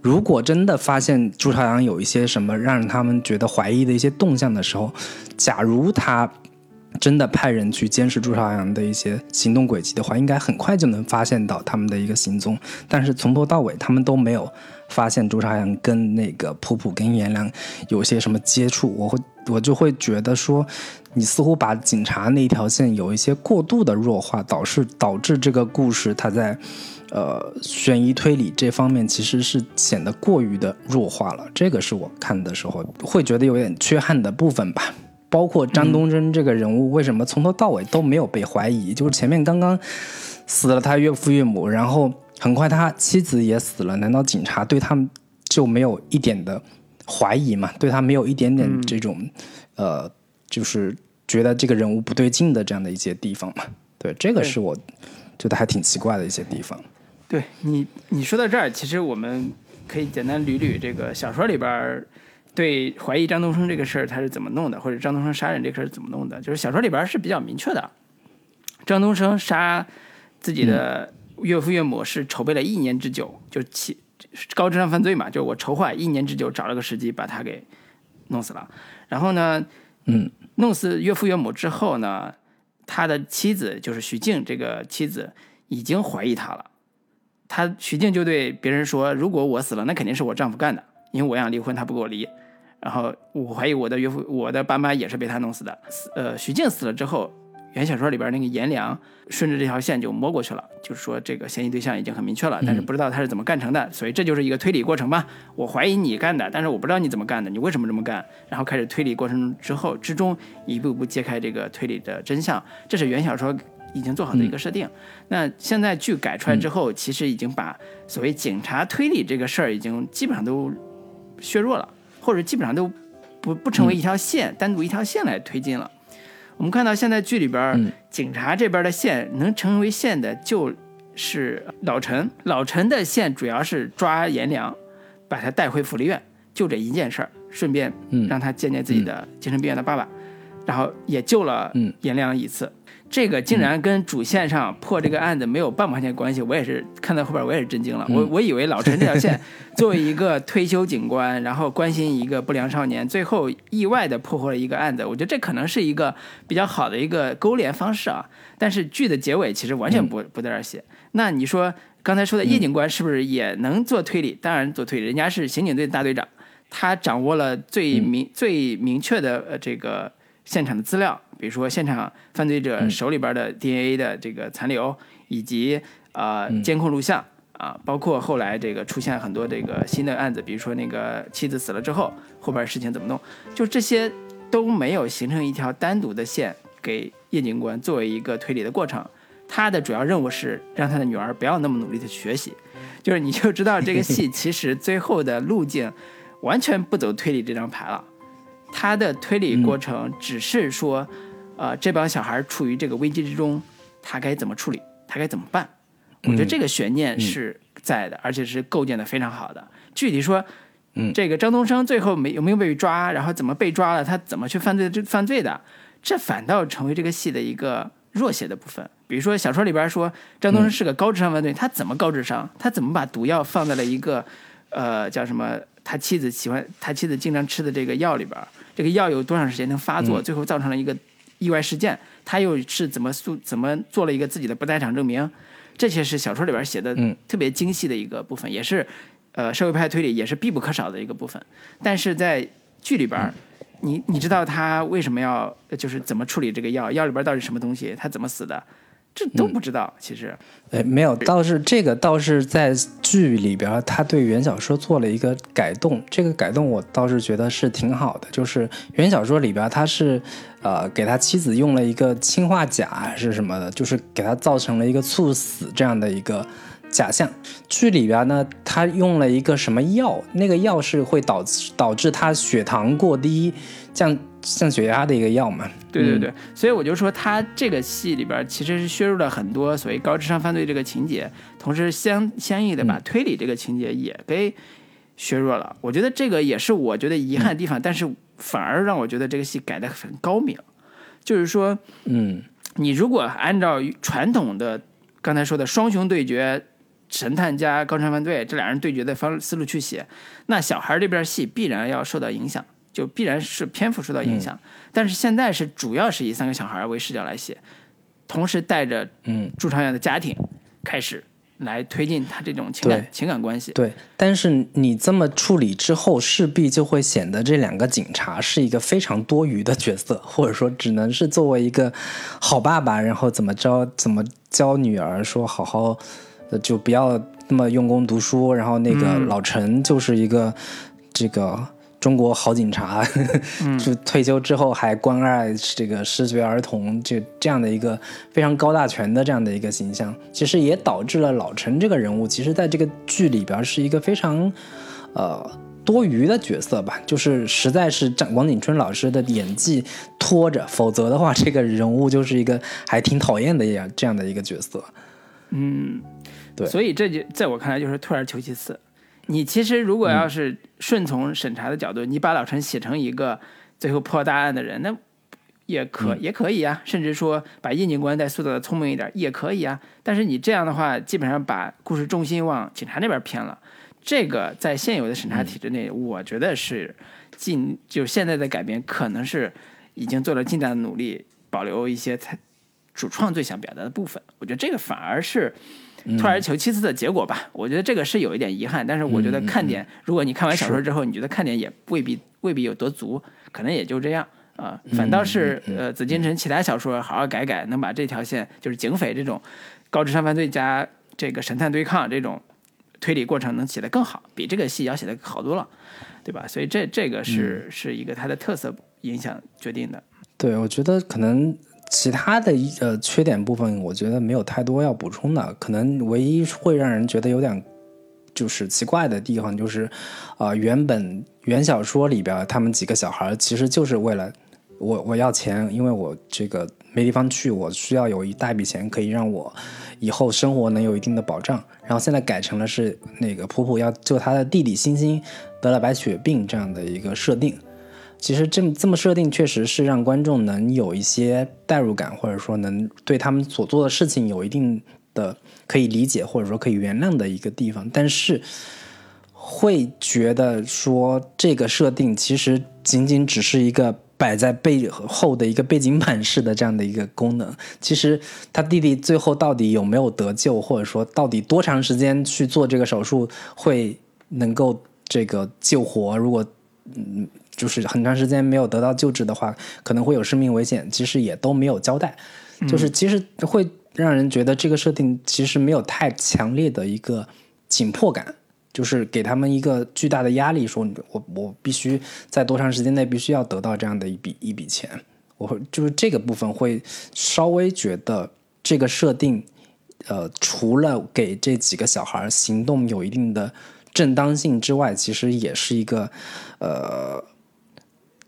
[SPEAKER 2] 如果真的发现朱朝阳有一些什么让他们觉得怀疑的一些动向的时候，假如他真的派人去监视朱朝阳的一些行动轨迹的话，应该很快就能发现到他们的一个行踪。但是从头到尾，他们都没有发现朱朝阳跟那个普普跟颜良有些什么接触。我会，我就会觉得说。你似乎把警察那条线有一些过度的弱化，导致导致这个故事它在，呃，悬疑推理这方面其实是显得过于的弱化了。这个是我看的时候会觉得有点缺憾的部分吧。包括张东升这个人物，为什么从头到尾都没有被怀疑？就是前面刚刚死了他岳父岳母，然后很快他妻子也死了，难道警察对他们就没有一点的怀疑吗？对他没有一点点这种，呃？就是觉得这个人物不对劲的这样的一些地方嘛，对，这个是我觉得还挺奇怪的一些地方。
[SPEAKER 1] 对你，你说到这儿，其实我们可以简单捋捋这个小说里边对怀疑张东升这个事儿他是怎么弄的，或者张东升杀人这个事儿怎么弄的。就是小说里边是比较明确的，张东升杀自己的岳父岳母是筹备了一年之久，就起高智商犯罪嘛，就我筹划一年之久，找了个时机把他给弄死了，然后呢。
[SPEAKER 2] 嗯，
[SPEAKER 1] 弄死岳父岳母之后呢，他的妻子就是徐静，这个妻子已经怀疑他了。他徐静就对别人说：“如果我死了，那肯定是我丈夫干的，因为我想离婚，他不跟我离。然后我怀疑我的岳父、我的爸妈也是被他弄死的。”呃，徐静死了之后。原小说里边那个颜良顺着这条线就摸过去了，就是说这个嫌疑对象已经很明确了，但是不知道他是怎么干成的，所以这就是一个推理过程吧。我怀疑你干的，但是我不知道你怎么干的，你为什么这么干？然后开始推理过程之后之中一步步揭开这个推理的真相，这是原小说已经做好的一个设定。那现在剧改出来之后，其实已经把所谓警察推理这个事儿已经基本上都削弱了，或者基本上都不不成为一条线，单独一条线来推进了。我们看到现在剧里边，警察这边的线能成为线的，就是老陈。老陈的线主要是抓颜良，把他带回福利院，就这一件事儿，顺便让他见见自己的精神病院的爸爸，然后也救了颜良一次。这个竟然跟主线上破这个案子没有半毛钱关系，我也是看到后边我也是震惊了。我我以为老陈这条线作为一个退休警官，然后关心一个不良少年，最后意外的破获了一个案子，我觉得这可能是一个比较好的一个勾连方式啊。但是剧的结尾其实完全不不在这儿写。那你说刚才说的叶警官是不是也能做推理？当然做推理，人家是刑警队的大队长，他掌握了最明最明确的呃这个现场的资料。比如说，现场犯罪者手里边的 DNA 的这个残留，以及呃监控录像啊，包括后来这个出现很多这个新的案子，比如说那个妻子死了之后，后边事情怎么弄，就这些都没有形成一条单独的线给叶警官作为一个推理的过程。他的主要任务是让他的女儿不要那么努力的学习，就是你就知道这个戏 *laughs* 其实最后的路径完全不走推理这张牌了，他的推理过程只是说。呃，这帮小孩处于这个危机之中，他该怎么处理？他该怎么办？我觉得这个悬念是在的，而且是构建的非常好的。具体说，
[SPEAKER 2] 嗯，
[SPEAKER 1] 这个张东升最后没有没有被抓，然后怎么被抓了？他怎么去犯罪？这犯罪的，这反倒成为这个戏的一个弱写的部分。比如说小说里边说张东升是个高智商犯罪，他怎么高智商？他怎么把毒药放在了一个呃叫什么？他妻子喜欢他妻子经常吃的这个药里边？这个药有多长时间能发作？最后造成了一个。意外事件，他又是怎么诉怎么做了一个自己的不在场证明？这些是小说里边写的特别精细的一个部分，也是呃社会派推理也是必不可少的一个部分。但是在剧里边，你你知道他为什么要就是怎么处理这个药，药里边到底什么东西，他怎么死的，这都不知道。其实，
[SPEAKER 2] 哎，没有，倒是这个倒是在剧里边，他对原小说做了一个改动。这个改动我倒是觉得是挺好的，就是原小说里边他是呃给他妻子用了一个氰化钾还是什么的，就是给他造成了一个猝死这样的一个。假象剧里边呢，他用了一个什么药？那个药是会导致导致他血糖过低、降降血压的一个药嘛？
[SPEAKER 1] 对对对，所以我就说他这个戏里边其实是削弱了很多所谓高智商犯罪这个情节，同时相相应的把推理这个情节也给削弱了。我觉得这个也是我觉得遗憾的地方，但是反而让我觉得这个戏改的很高明。就是说，
[SPEAKER 2] 嗯，
[SPEAKER 1] 你如果按照传统的刚才说的双雄对决。神探加高智商犯罪，这俩人对决的方思路去写，那小孩这边戏必然要受到影响，就必然是篇幅受到影响。但是现在是主要是以三个小孩为视角来写，同时带着
[SPEAKER 2] 嗯
[SPEAKER 1] 朱朝阳的家庭开始来推进他这种情感情感关系。
[SPEAKER 2] 对，但是你这么处理之后，势必就会显得这两个警察是一个非常多余的角色，或者说只能是作为一个好爸爸，然后怎么着怎么教女儿说好好。就不要那么用功读书，然后那个老陈就是一个这个中国好警察，*laughs* 就退休之后还关爱这个失学儿童，就这样的一个非常高大全的这样的一个形象，其实也导致了老陈这个人物，其实在这个剧里边是一个非常呃多余的角色吧，就是实在是张王景春老师的演技拖着，否则的话，这个人物就是一个还挺讨厌的样这样的一个角色，
[SPEAKER 1] 嗯。
[SPEAKER 2] 对，
[SPEAKER 1] 所以这就在我看来就是退而求其次。你其实如果要是顺从审查的角度，你把老陈写成一个最后破大案的人，那也可也可以啊。甚至说把叶警官再塑造的聪明一点也可以啊。但是你这样的话，基本上把故事重心往警察那边偏了。这个在现有的审查体制内，我觉得是尽就现在的改编，可能是已经做了尽大的努力，保留一些他主创最想表达的部分。我觉得这个反而是。退而求其次的结果吧，我觉得这个是有一点遗憾，但是我觉得看点，如果你看完小说之后，你觉得看点也未必未必有多足，可能也就这样啊。反倒是呃紫禁城其他小说好好改改，能把这条线就是警匪这种高智商犯罪加这个神探对抗这种推理过程能写得更好，比这个戏要写得好多了，对吧？所以这这个是是一个它的特色影响决定的。
[SPEAKER 2] 对，我觉得可能。其他的一呃缺点部分，我觉得没有太多要补充的。可能唯一会让人觉得有点就是奇怪的地方，就是啊，原本原小说里边他们几个小孩其实就是为了我我要钱，因为我这个没地方去，我需要有一大笔钱可以让我以后生活能有一定的保障。然后现在改成了是那个普普要救他的弟弟星星得了白血病这样的一个设定。其实这么这么设定，确实是让观众能有一些代入感，或者说能对他们所做的事情有一定的可以理解，或者说可以原谅的一个地方。但是会觉得说这个设定其实仅仅只是一个摆在背后的一个背景板式的这样的一个功能。其实他弟弟最后到底有没有得救，或者说到底多长时间去做这个手术会能够这个救活？如果嗯。就是很长时间没有得到救治的话，可能会有生命危险。其实也都没有交代，就是其实会让人觉得这个设定其实没有太强烈的一个紧迫感，就是给他们一个巨大的压力，说我我必须在多长时间内必须要得到这样的一笔一笔钱。我会就是这个部分会稍微觉得这个设定，呃，除了给这几个小孩行动有一定的正当性之外，其实也是一个呃。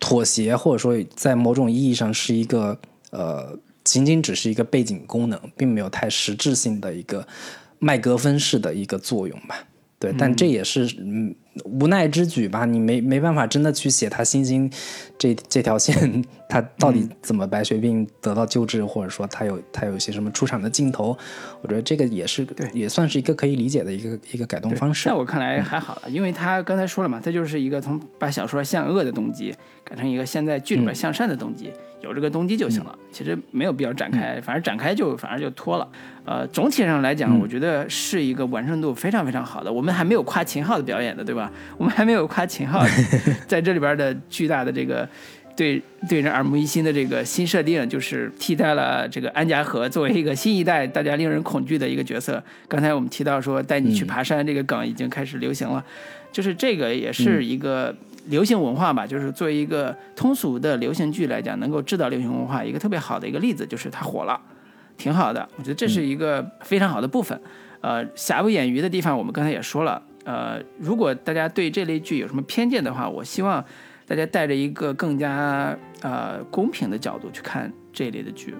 [SPEAKER 2] 妥协，或者说在某种意义上是一个呃，仅仅只是一个背景功能，并没有太实质性的一个麦格芬式的一个作用吧。对，但这也是嗯无奈之举吧。你没没办法真的去写他星星这这条线，他到底怎么白血病得到救治，或者说他有他有一些什么出场的镜头，我觉得这个也是
[SPEAKER 1] 对，
[SPEAKER 2] 也算是一个可以理解的一个一个改动方式。
[SPEAKER 1] 在我看来还好了，因为他刚才说了嘛，他就是一个从把小说向恶的动机改成一个现在剧里面向善的动机。有这个动机就行了，其实没有必要展开，反正展开就反而就拖了。呃，总体上来讲，我觉得是一个完成度非常非常好的。我们还没有夸秦昊的表演的，对吧？我们还没有夸秦昊 *laughs* 在这里边的巨大的这个对对人耳目一新的这个新设定，就是替代了这个安家和作为一个新一代大家令人恐惧的一个角色。刚才我们提到说带你去爬山这个梗已经开始流行了，就是这个也是一个流行文化吧，就是作为一个通俗的流行剧来讲，能够制造流行文化一个特别好的一个例子，就是它火了，挺好的。我觉得这是一个非常好的部分。呃，瑕不掩瑜的地方，我们刚才也说了。呃，如果大家对这类剧有什么偏见的话，我希望大家带着一个更加呃公平的角度去看这一类的剧。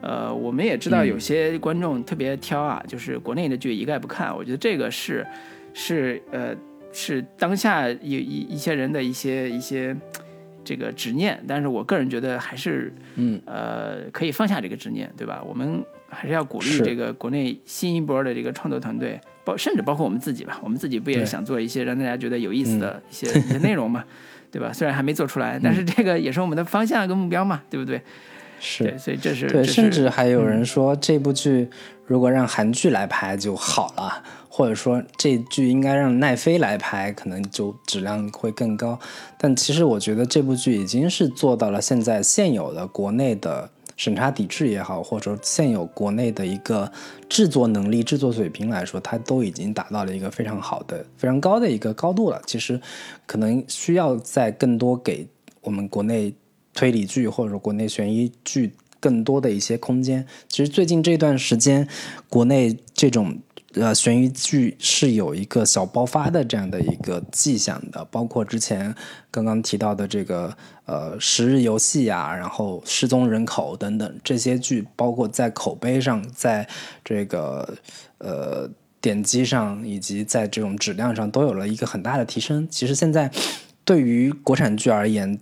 [SPEAKER 1] 呃，我们也知道有些观众特别挑啊，就是国内的剧一概不看。我觉得这个是是呃是当下一一一些人的一些一些这个执念，但是我个人觉得还是
[SPEAKER 2] 嗯
[SPEAKER 1] 呃可以放下这个执念，对吧？我们还是要鼓励这个国内新一波的这个创作团队，包甚至包括我们自己吧，我们自己不也想做一些让大家觉得有意思的一些、一些内容嘛，对吧？虽然还没做出来，但是这个也是我们的方向跟目标嘛，*laughs* 对不对？
[SPEAKER 2] 是
[SPEAKER 1] 对，所以这是
[SPEAKER 2] 对，甚至还有人说这部剧如果让韩剧来拍就好了，或者说这剧应该让奈飞来拍，可能就质量会更高。但其实我觉得这部剧已经是做到了现在现有的国内的审查抵制也好，或者说现有国内的一个制作能力、制作水平来说，它都已经达到了一个非常好的、非常高的一个高度了。其实可能需要在更多给我们国内推理剧或者说国内悬疑剧更多的一些空间。其实最近这段时间，国内这种呃悬疑剧是有一个小爆发的这样的一个迹象的，包括之前刚刚提到的这个呃十日游戏啊，然后失踪人口等等这些剧，包括在口碑上，在这个呃。点击上以及在这种质量上都有了一个很大的提升。其实现在对于国产剧而言，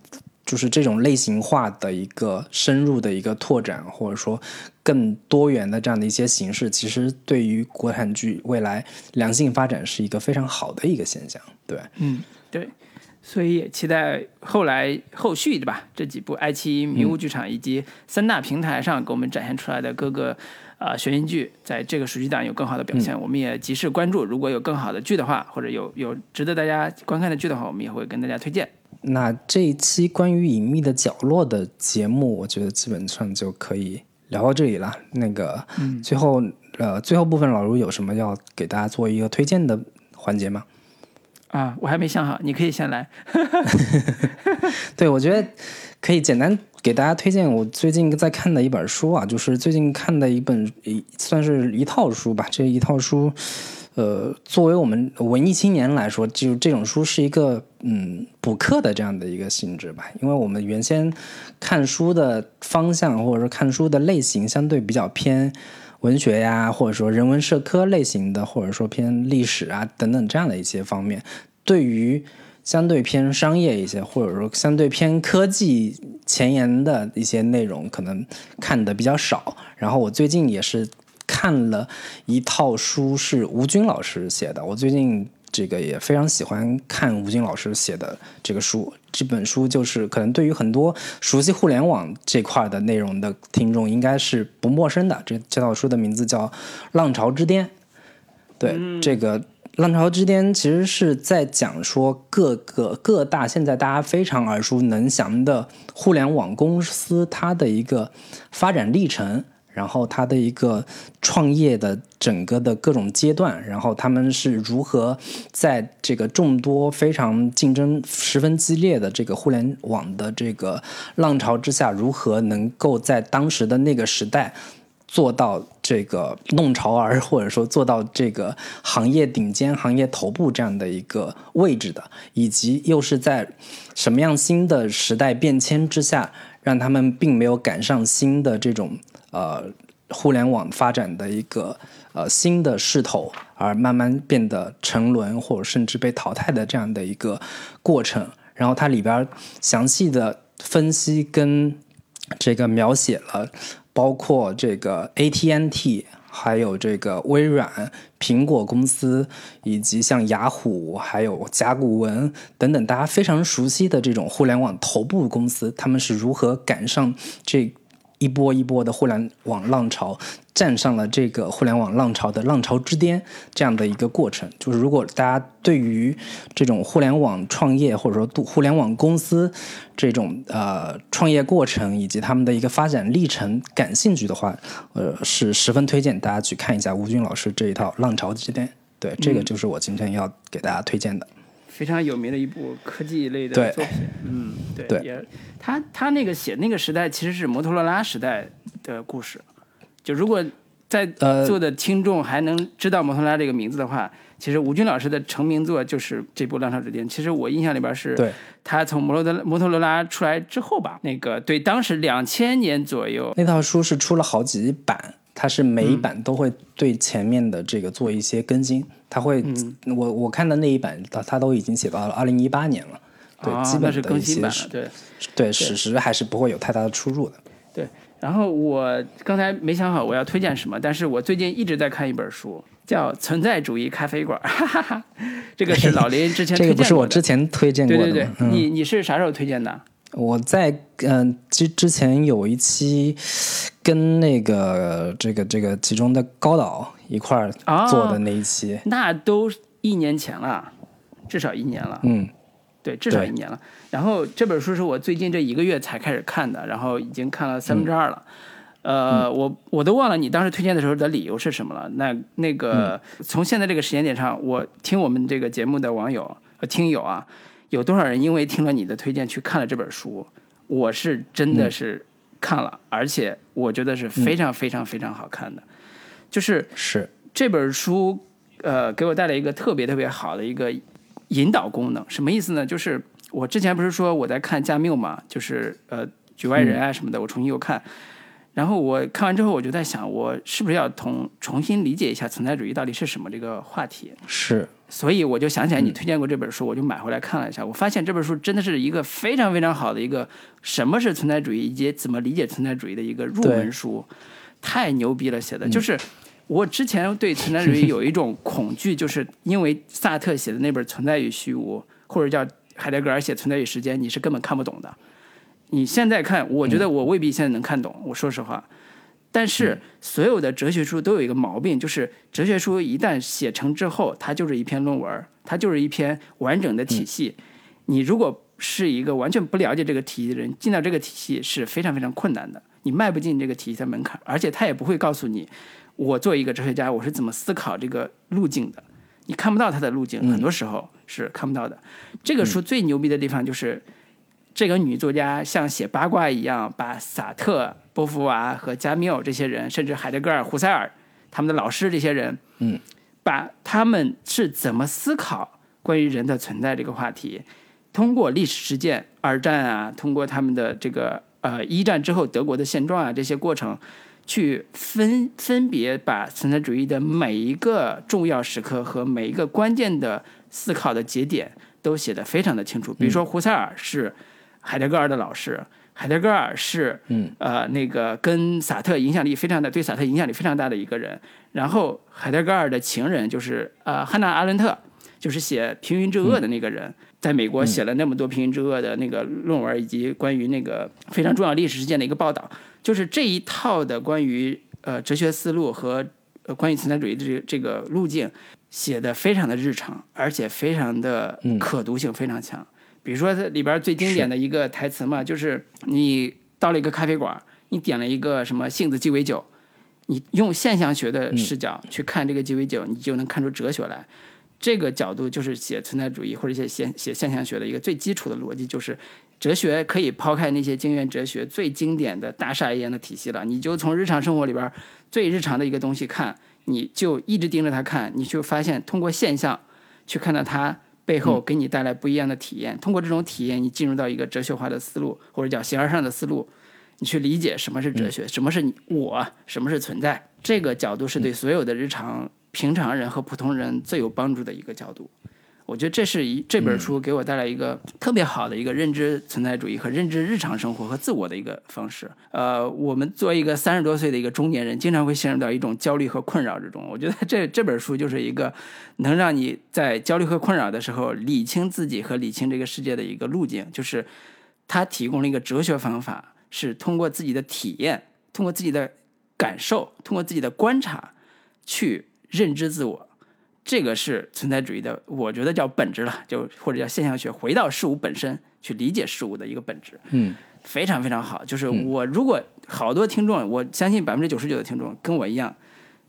[SPEAKER 2] 就是这种类型化的一个深入的一个拓展，或者说更多元的这样的一些形式，其实对于国产剧未来良性发展是一个非常好的一个现象。对，
[SPEAKER 1] 嗯，对，所以也期待后来后续对吧？这几部爱奇艺迷雾剧场以及三大平台上给我们展现出来的各个啊、呃悬疑剧，在这个暑期档有更好的表现，我们也及时关注。如果有更好的剧的话，或者有有值得大家观看的剧的话，我们也会跟大家推荐。
[SPEAKER 2] 那这一期关于隐秘的角落的节目，我觉得基本上就可以聊到这里了。那个，最后呃，最后部分老卢有什么要给大家做一个推荐的环节吗？
[SPEAKER 1] 啊，我还没想好，你可以先来。*laughs*
[SPEAKER 2] 对，我觉得可以简单给大家推荐我最近在看的一本书啊，就是最近看的一本一算是一套书吧。这一套书，呃，作为我们文艺青年来说，就这种书是一个嗯补课的这样的一个性质吧。因为我们原先看书的方向或者说看书的类型相对比较偏。文学呀，或者说人文社科类型的，或者说偏历史啊等等这样的一些方面，对于相对偏商业一些，或者说相对偏科技前沿的一些内容，可能看的比较少。然后我最近也是看了一套书，是吴军老师写的。我最近这个也非常喜欢看吴军老师写的这个书。这本书就是可能对于很多熟悉互联网这块的内容的听众应该是不陌生的。这这套书的名字叫《浪潮之巅》。对，这个《浪潮之巅》其实是在讲说各个各大现在大家非常耳熟能详的互联网公司它的一个发展历程。然后它的一个创业的整个的各种阶段，然后他们是如何在这个众多非常竞争十分激烈的这个互联网的这个浪潮之下，如何能够在当时的那个时代做到这个弄潮儿，*laughs* 或者说做到这个行业顶尖、行业头部这样的一个位置的，以及又是在什么样新的时代变迁之下，让他们并没有赶上新的这种。呃，互联网发展的一个呃新的势头，而慢慢变得沉沦，或者甚至被淘汰的这样的一个过程。然后它里边详细的分析跟这个描写了，包括这个 AT&T，还有这个微软、苹果公司，以及像雅虎、还有甲骨文等等大家非常熟悉的这种互联网头部公司，他们是如何赶上这。一波一波的互联网浪潮，站上了这个互联网浪潮的浪潮之巅这样的一个过程。就是如果大家对于这种互联网创业或者说互联网公司这种呃创业过程以及他们的一个发展历程感兴趣的话，呃，是十分推荐大家去看一下吴军老师这一套《浪潮之巅》。对，这个就是我今天要给大家推荐的。
[SPEAKER 1] 非常有名的一部科技类的作品，嗯，对，
[SPEAKER 2] 对
[SPEAKER 1] 也他他那个写那个时代其实是摩托罗拉时代的故事，就如果在
[SPEAKER 2] 呃
[SPEAKER 1] 座的听众还能知道摩托罗拉这个名字的话，其实吴军老师的成名作就是这部《浪潮之巅》。其实我印象里边是，
[SPEAKER 2] 对，
[SPEAKER 1] 他从摩托摩托罗拉出来之后吧，那个对，当时两千年左右，
[SPEAKER 2] 那套书是出了好几版，它是每一版都会对前面的这个做一些更新。它会，我我看的那一版，他他都已经写到了二零一八年了。对，
[SPEAKER 1] 啊，
[SPEAKER 2] 基本是
[SPEAKER 1] 更新版了，对。
[SPEAKER 2] 对史实还是不会有太大的出入的。
[SPEAKER 1] 对，然后我刚才没想好我要推荐什么，但是我最近一直在看一本书，叫《存在主义咖啡馆》，哈哈哈，这个是老林之前 *laughs*
[SPEAKER 2] 这个不是我之前推荐过的？
[SPEAKER 1] 对对对，
[SPEAKER 2] 嗯，
[SPEAKER 1] 你你是啥时候推荐的？
[SPEAKER 2] 我在嗯之之前有一期跟那个这个这个其中的高导一块儿
[SPEAKER 1] 哦
[SPEAKER 2] 做的那一期，
[SPEAKER 1] 那都一年前了，至少一年了。
[SPEAKER 2] 嗯
[SPEAKER 1] 对，至少一年了。然后这本书是我最近这一个月才开始看的，然后已经看了三分之二了。呃，我我都忘了你当时推荐的时候的理由是什么了。那那个、从现在这个时间点上，我听我们这个节目的网友呃听友啊，有多少人因为听了你的推荐去看了这本书？我是真的是看了，而且我觉得是非常非常非常好看的。就是
[SPEAKER 2] 是
[SPEAKER 1] 这本书，呃，给我带来一个特别特别好的一个引导功能。什么意思呢？就是我之前不是说我在看加缪嘛，就是呃局外人啊什么的，我重新又看。然后我看完之后，我就在想，我是不是要同重新理解一下存在主义到底是什么这个话题？
[SPEAKER 2] 是，
[SPEAKER 1] 所以我就想起来你推荐过这本书，我就买回来看了一下。我发现这本书真的是一个非常非常好的一个什么是存在主义以及怎么理解存在主义的一个入门书，太牛逼了写的。就是我之前对存在主义有一种恐惧，就是因为萨特写的那本《存在与虚无》，或者叫海德格尔写《存在与时间》，你是根本看不懂的。你现在看，我觉得我未必现在能看懂，我说实话。但是所有的哲学书都有一个毛病，就是哲学书一旦写成之后，它就是一篇论文，它就是一篇完整的体系。你如果是一个完全不了解这个体系的人，进到这个体系是非常非常困难的，你迈不进这个体系的门槛，而且他也不会告诉你，我作为一个哲学家，我是怎么思考这个路径的。你看不到他的路径，很多时候是看不到的。这个书最牛逼的地方就是，这个女作家像写八卦一样，把萨特、波伏娃和加缪这些人，甚至海德格尔、胡塞尔他们的老师这些人，
[SPEAKER 2] 嗯，
[SPEAKER 1] 把他们是怎么思考关于人的存在这个话题，通过历史事件，二战啊，通过他们的这个呃一战之后德国的现状啊这些过程，去分分别把存在主义的每一个重要时刻和每一个关键的思考的节点都写得非常的清楚。比如说胡塞尔是海德格尔的老师，海德格尔是
[SPEAKER 2] 嗯
[SPEAKER 1] 呃那个跟萨特影响力非常大，对萨特影响力非常大的一个人。然后海德格尔的情人就是呃汉娜阿伦特，就是写《平庸之恶》的那个人，在美国写了那么多《平庸之恶》的那个论文，以及关于那个非常重要历史事件的一个报道。就是这一套的关于呃哲学思路和呃关于存在主义的这个这个路径写的非常的日常，而且非常的可读性非常强。比如说它里边最经典的一个台词嘛，就是你到了一个咖啡馆，你点了一个什么杏子鸡尾酒，你用现象学的视角去看这个鸡尾酒，你就能看出哲学来。这个角度就是写存在主义或者写现写现象学的一个最基础的逻辑，就是哲学可以抛开那些经验哲学最经典的大厦一样的体系了，你就从日常生活里边最日常的一个东西看，你就一直盯着它看，你就发现通过现象去看到它背后给你带来不一样的体验，通过这种体验，你进入到一个哲学化的思路或者叫形而上的思路，你去理解什么是哲学，什么是你我，什么是存在，这个角度是对所有的日常平常人和普通人最有帮助的一个角度。我觉得这是一这本书给我带来一个特别好的一个认知存在主义和认知日常生活和自我的一个方式。呃，我们作为一个三十多岁的一个中年人，经常会陷入到一种焦虑和困扰之中。我觉得这这本书就是一个能让你在焦虑和困扰的时候理清自己和理清这个世界的一个路径，就是它提供了一个哲学方法，是通过自己的体验，通过自己的感受，通过自己的观察去认知自我，这个是存在主义的，我觉得叫本质了，就或者叫现象学，回到事物本身去理解事物的一个本质。
[SPEAKER 2] 嗯，
[SPEAKER 1] 非常非常好。就是我如果好多听众，我相信百分之九十九的听众跟我一样，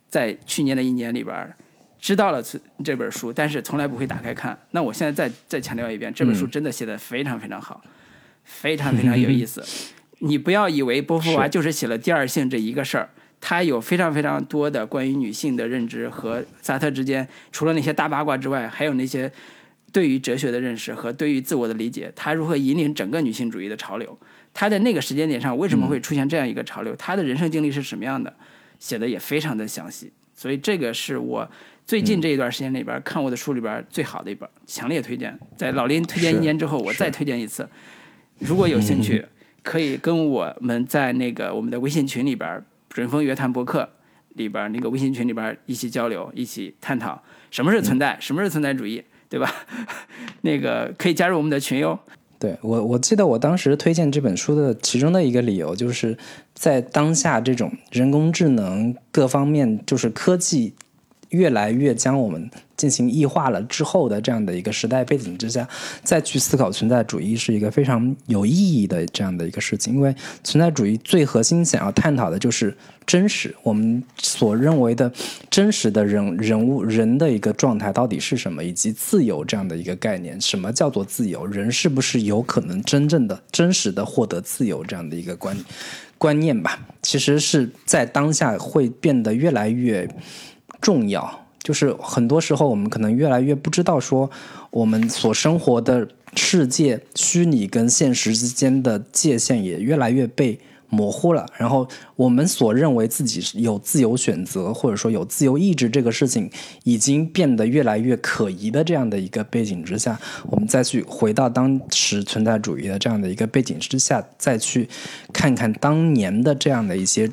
[SPEAKER 1] 在去年的一年里边儿知道了这这本书，但是从来不会打开看。那我现在再再强调一遍，这本书真的写的非常非常好，*laughs* 非常非常有意思。你不要以为波伏娃就是写了第二性这一个事儿，他有非常非常多的关于女性的认知和萨特之间，除了那些大八卦之外，还有那些对于哲学的认识和对于自我的理解，他如何引领整个女性主义的潮流。他在那个时间点上为什么会出现这样一个潮流？他的人生经历是什么样的？写的也非常的详细。所以这个是我最近这一段时间里边看我的书里边最好的一本，强烈推荐。在老林推荐一年之后，我再推荐一次。如果有兴趣，可以跟我们在那个我们的微信群里边“准风乐坛博客”里边那个微信群里边一起交流，一起探讨什么是存在，什么是存在主义，对吧？*laughs* 那个可以加入我们的群哟。
[SPEAKER 2] 对我，我记得我当时推荐这本书的其中的一个理由，就是在当下这种人工智能各方面，就是科技越来越将我们进行异化了之后的这样的一个时代背景之下，再去思考存在主义是一个非常有意义的这样的一个事情。因为存在主义最核心想要探讨的就是真实，我们所认为的真实的人人物人的一个状态到底是什么，以及自由这样的一个概念。什么叫做自由？人是不是有可能真正的、真实的获得自由这样的一个观观念吧？其实是在当下会变得越来越重要。就是很多时候，我们可能越来越不知道说，我们所生活的世界虚拟跟现实之间的界限也越来越被模糊了。然后，我们所认为自己有自由选择，或者说有自由意志这个事情，已经变得越来越可疑的这样的一个背景之下，我们再去回到当时存在主义的这样的一个背景之下，再去看看当年的这样的一些。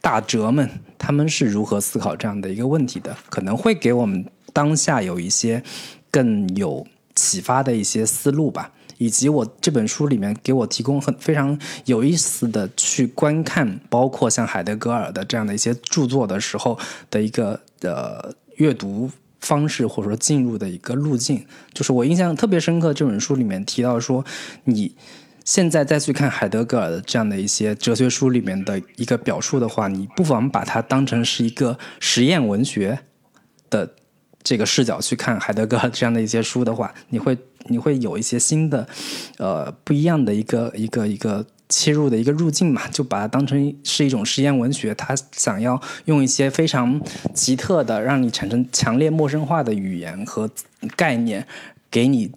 [SPEAKER 2] 大哲们他们是如何思考这样的一个问题的？可能会给我们当下有一些更有启发的一些思路吧。以及我这本书里面给我提供很非常有意思的去观看，包括像海德格尔的这样的一些著作的时候的一个呃阅读方式，或者说进入的一个路径。就是我印象特别深刻，这本书里面提到说你。现在再去看海德格尔的这样的一些哲学书里面的一个表述的话，你不妨把它当成是一个实验文学的这个视角去看海德格尔这样的一些书的话，你 *laughs* 会你会有一些新的呃不一样的一个一个一个切入的一个路径嘛，就把它当成是一种实验文学，他想要用一些非常奇特的让你产生强烈陌生化的语言和概念给你。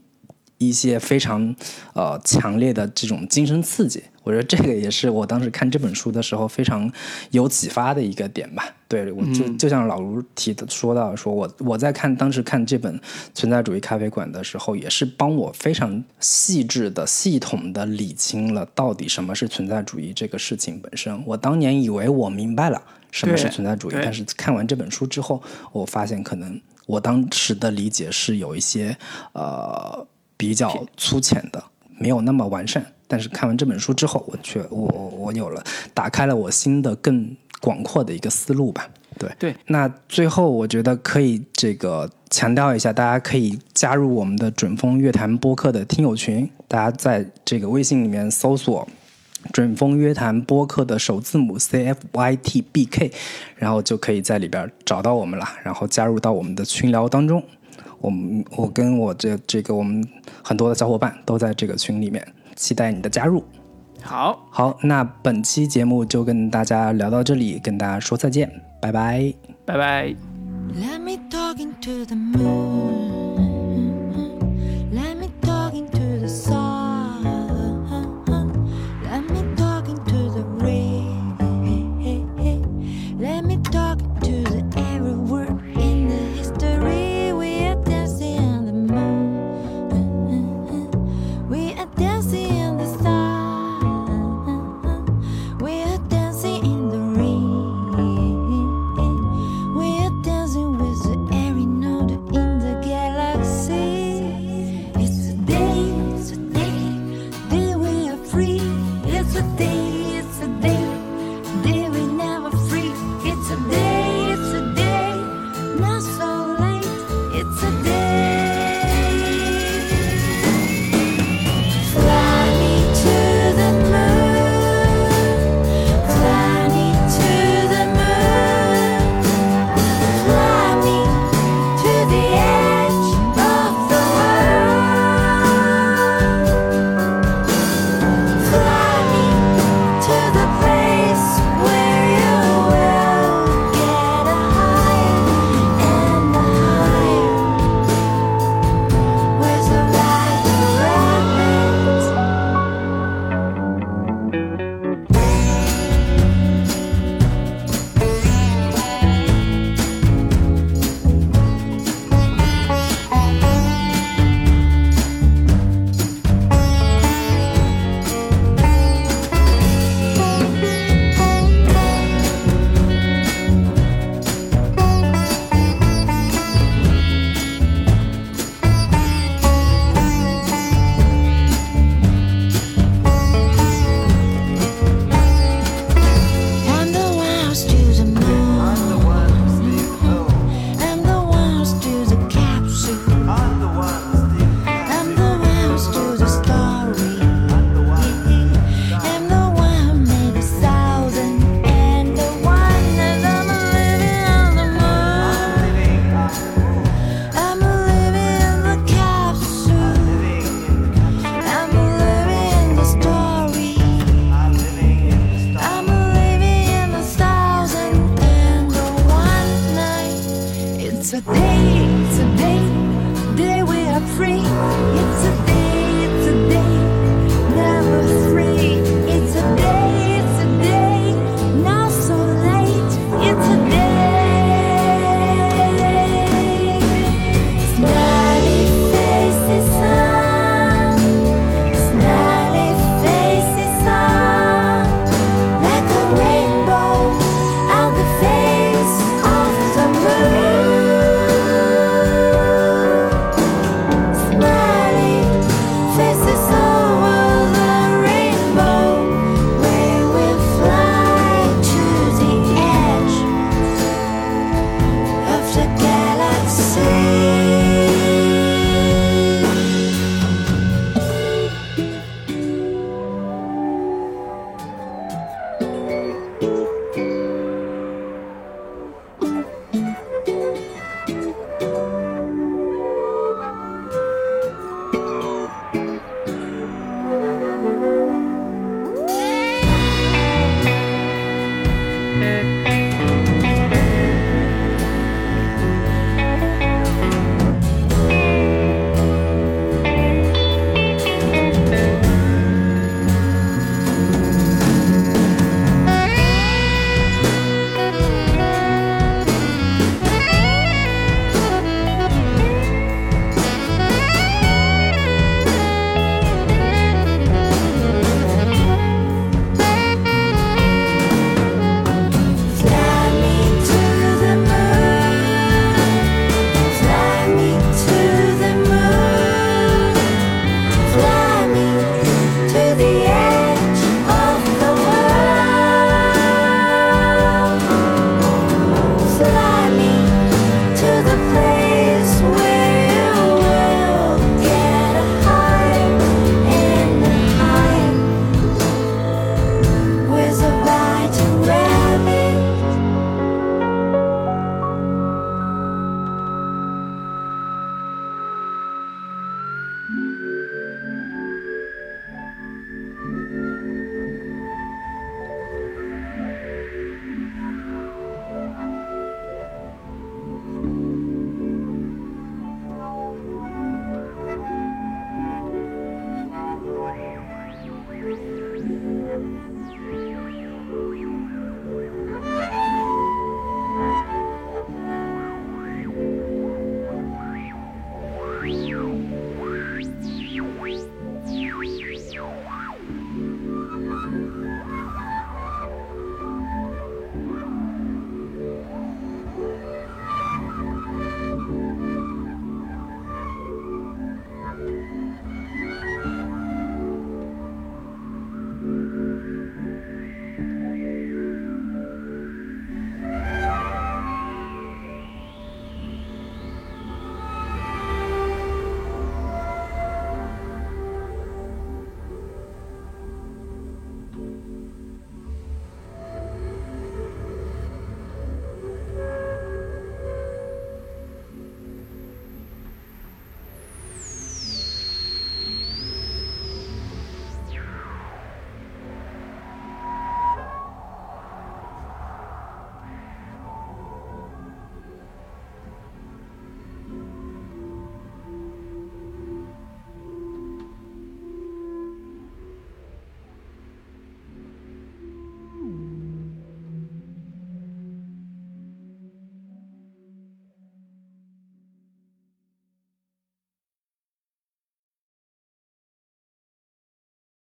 [SPEAKER 2] 一些非常呃强烈的这种精神刺激，我觉得这个也是我当时看这本书的时候非常有启发的一个点吧。对我就就像老卢提的说到，说我我在看当时看这本《存在主义咖啡馆》的时候，也是帮我非常细致的、系统的理清了到底什么是存在主义这个事情本身。我当年以为我明白了什么是存在主义，但是看完这本书之后，我发现可能我当时的理解是有一些呃。比较粗浅的，没有那么完善。但是看完这本书之后，我却我我我有了打开了我新的更广阔的一个思路吧。对
[SPEAKER 1] 对。
[SPEAKER 2] 那最后我觉得可以这个强调一下，大家可以加入我们的准风乐坛播客的听友群。大家在这个微信里面搜索“准风乐坛播客”的首字母 C F Y T B K，然后就可以在里边找到我们了，然后加入到我们的群聊当中。我们我跟我这这个我们很多的小伙伴都在这个群里面，期待你的加入。
[SPEAKER 1] 好，
[SPEAKER 2] 好，那本期节目就跟大家聊到这里，跟大家说再见，拜拜，
[SPEAKER 1] 拜拜。
[SPEAKER 3] free. It's a day, it's a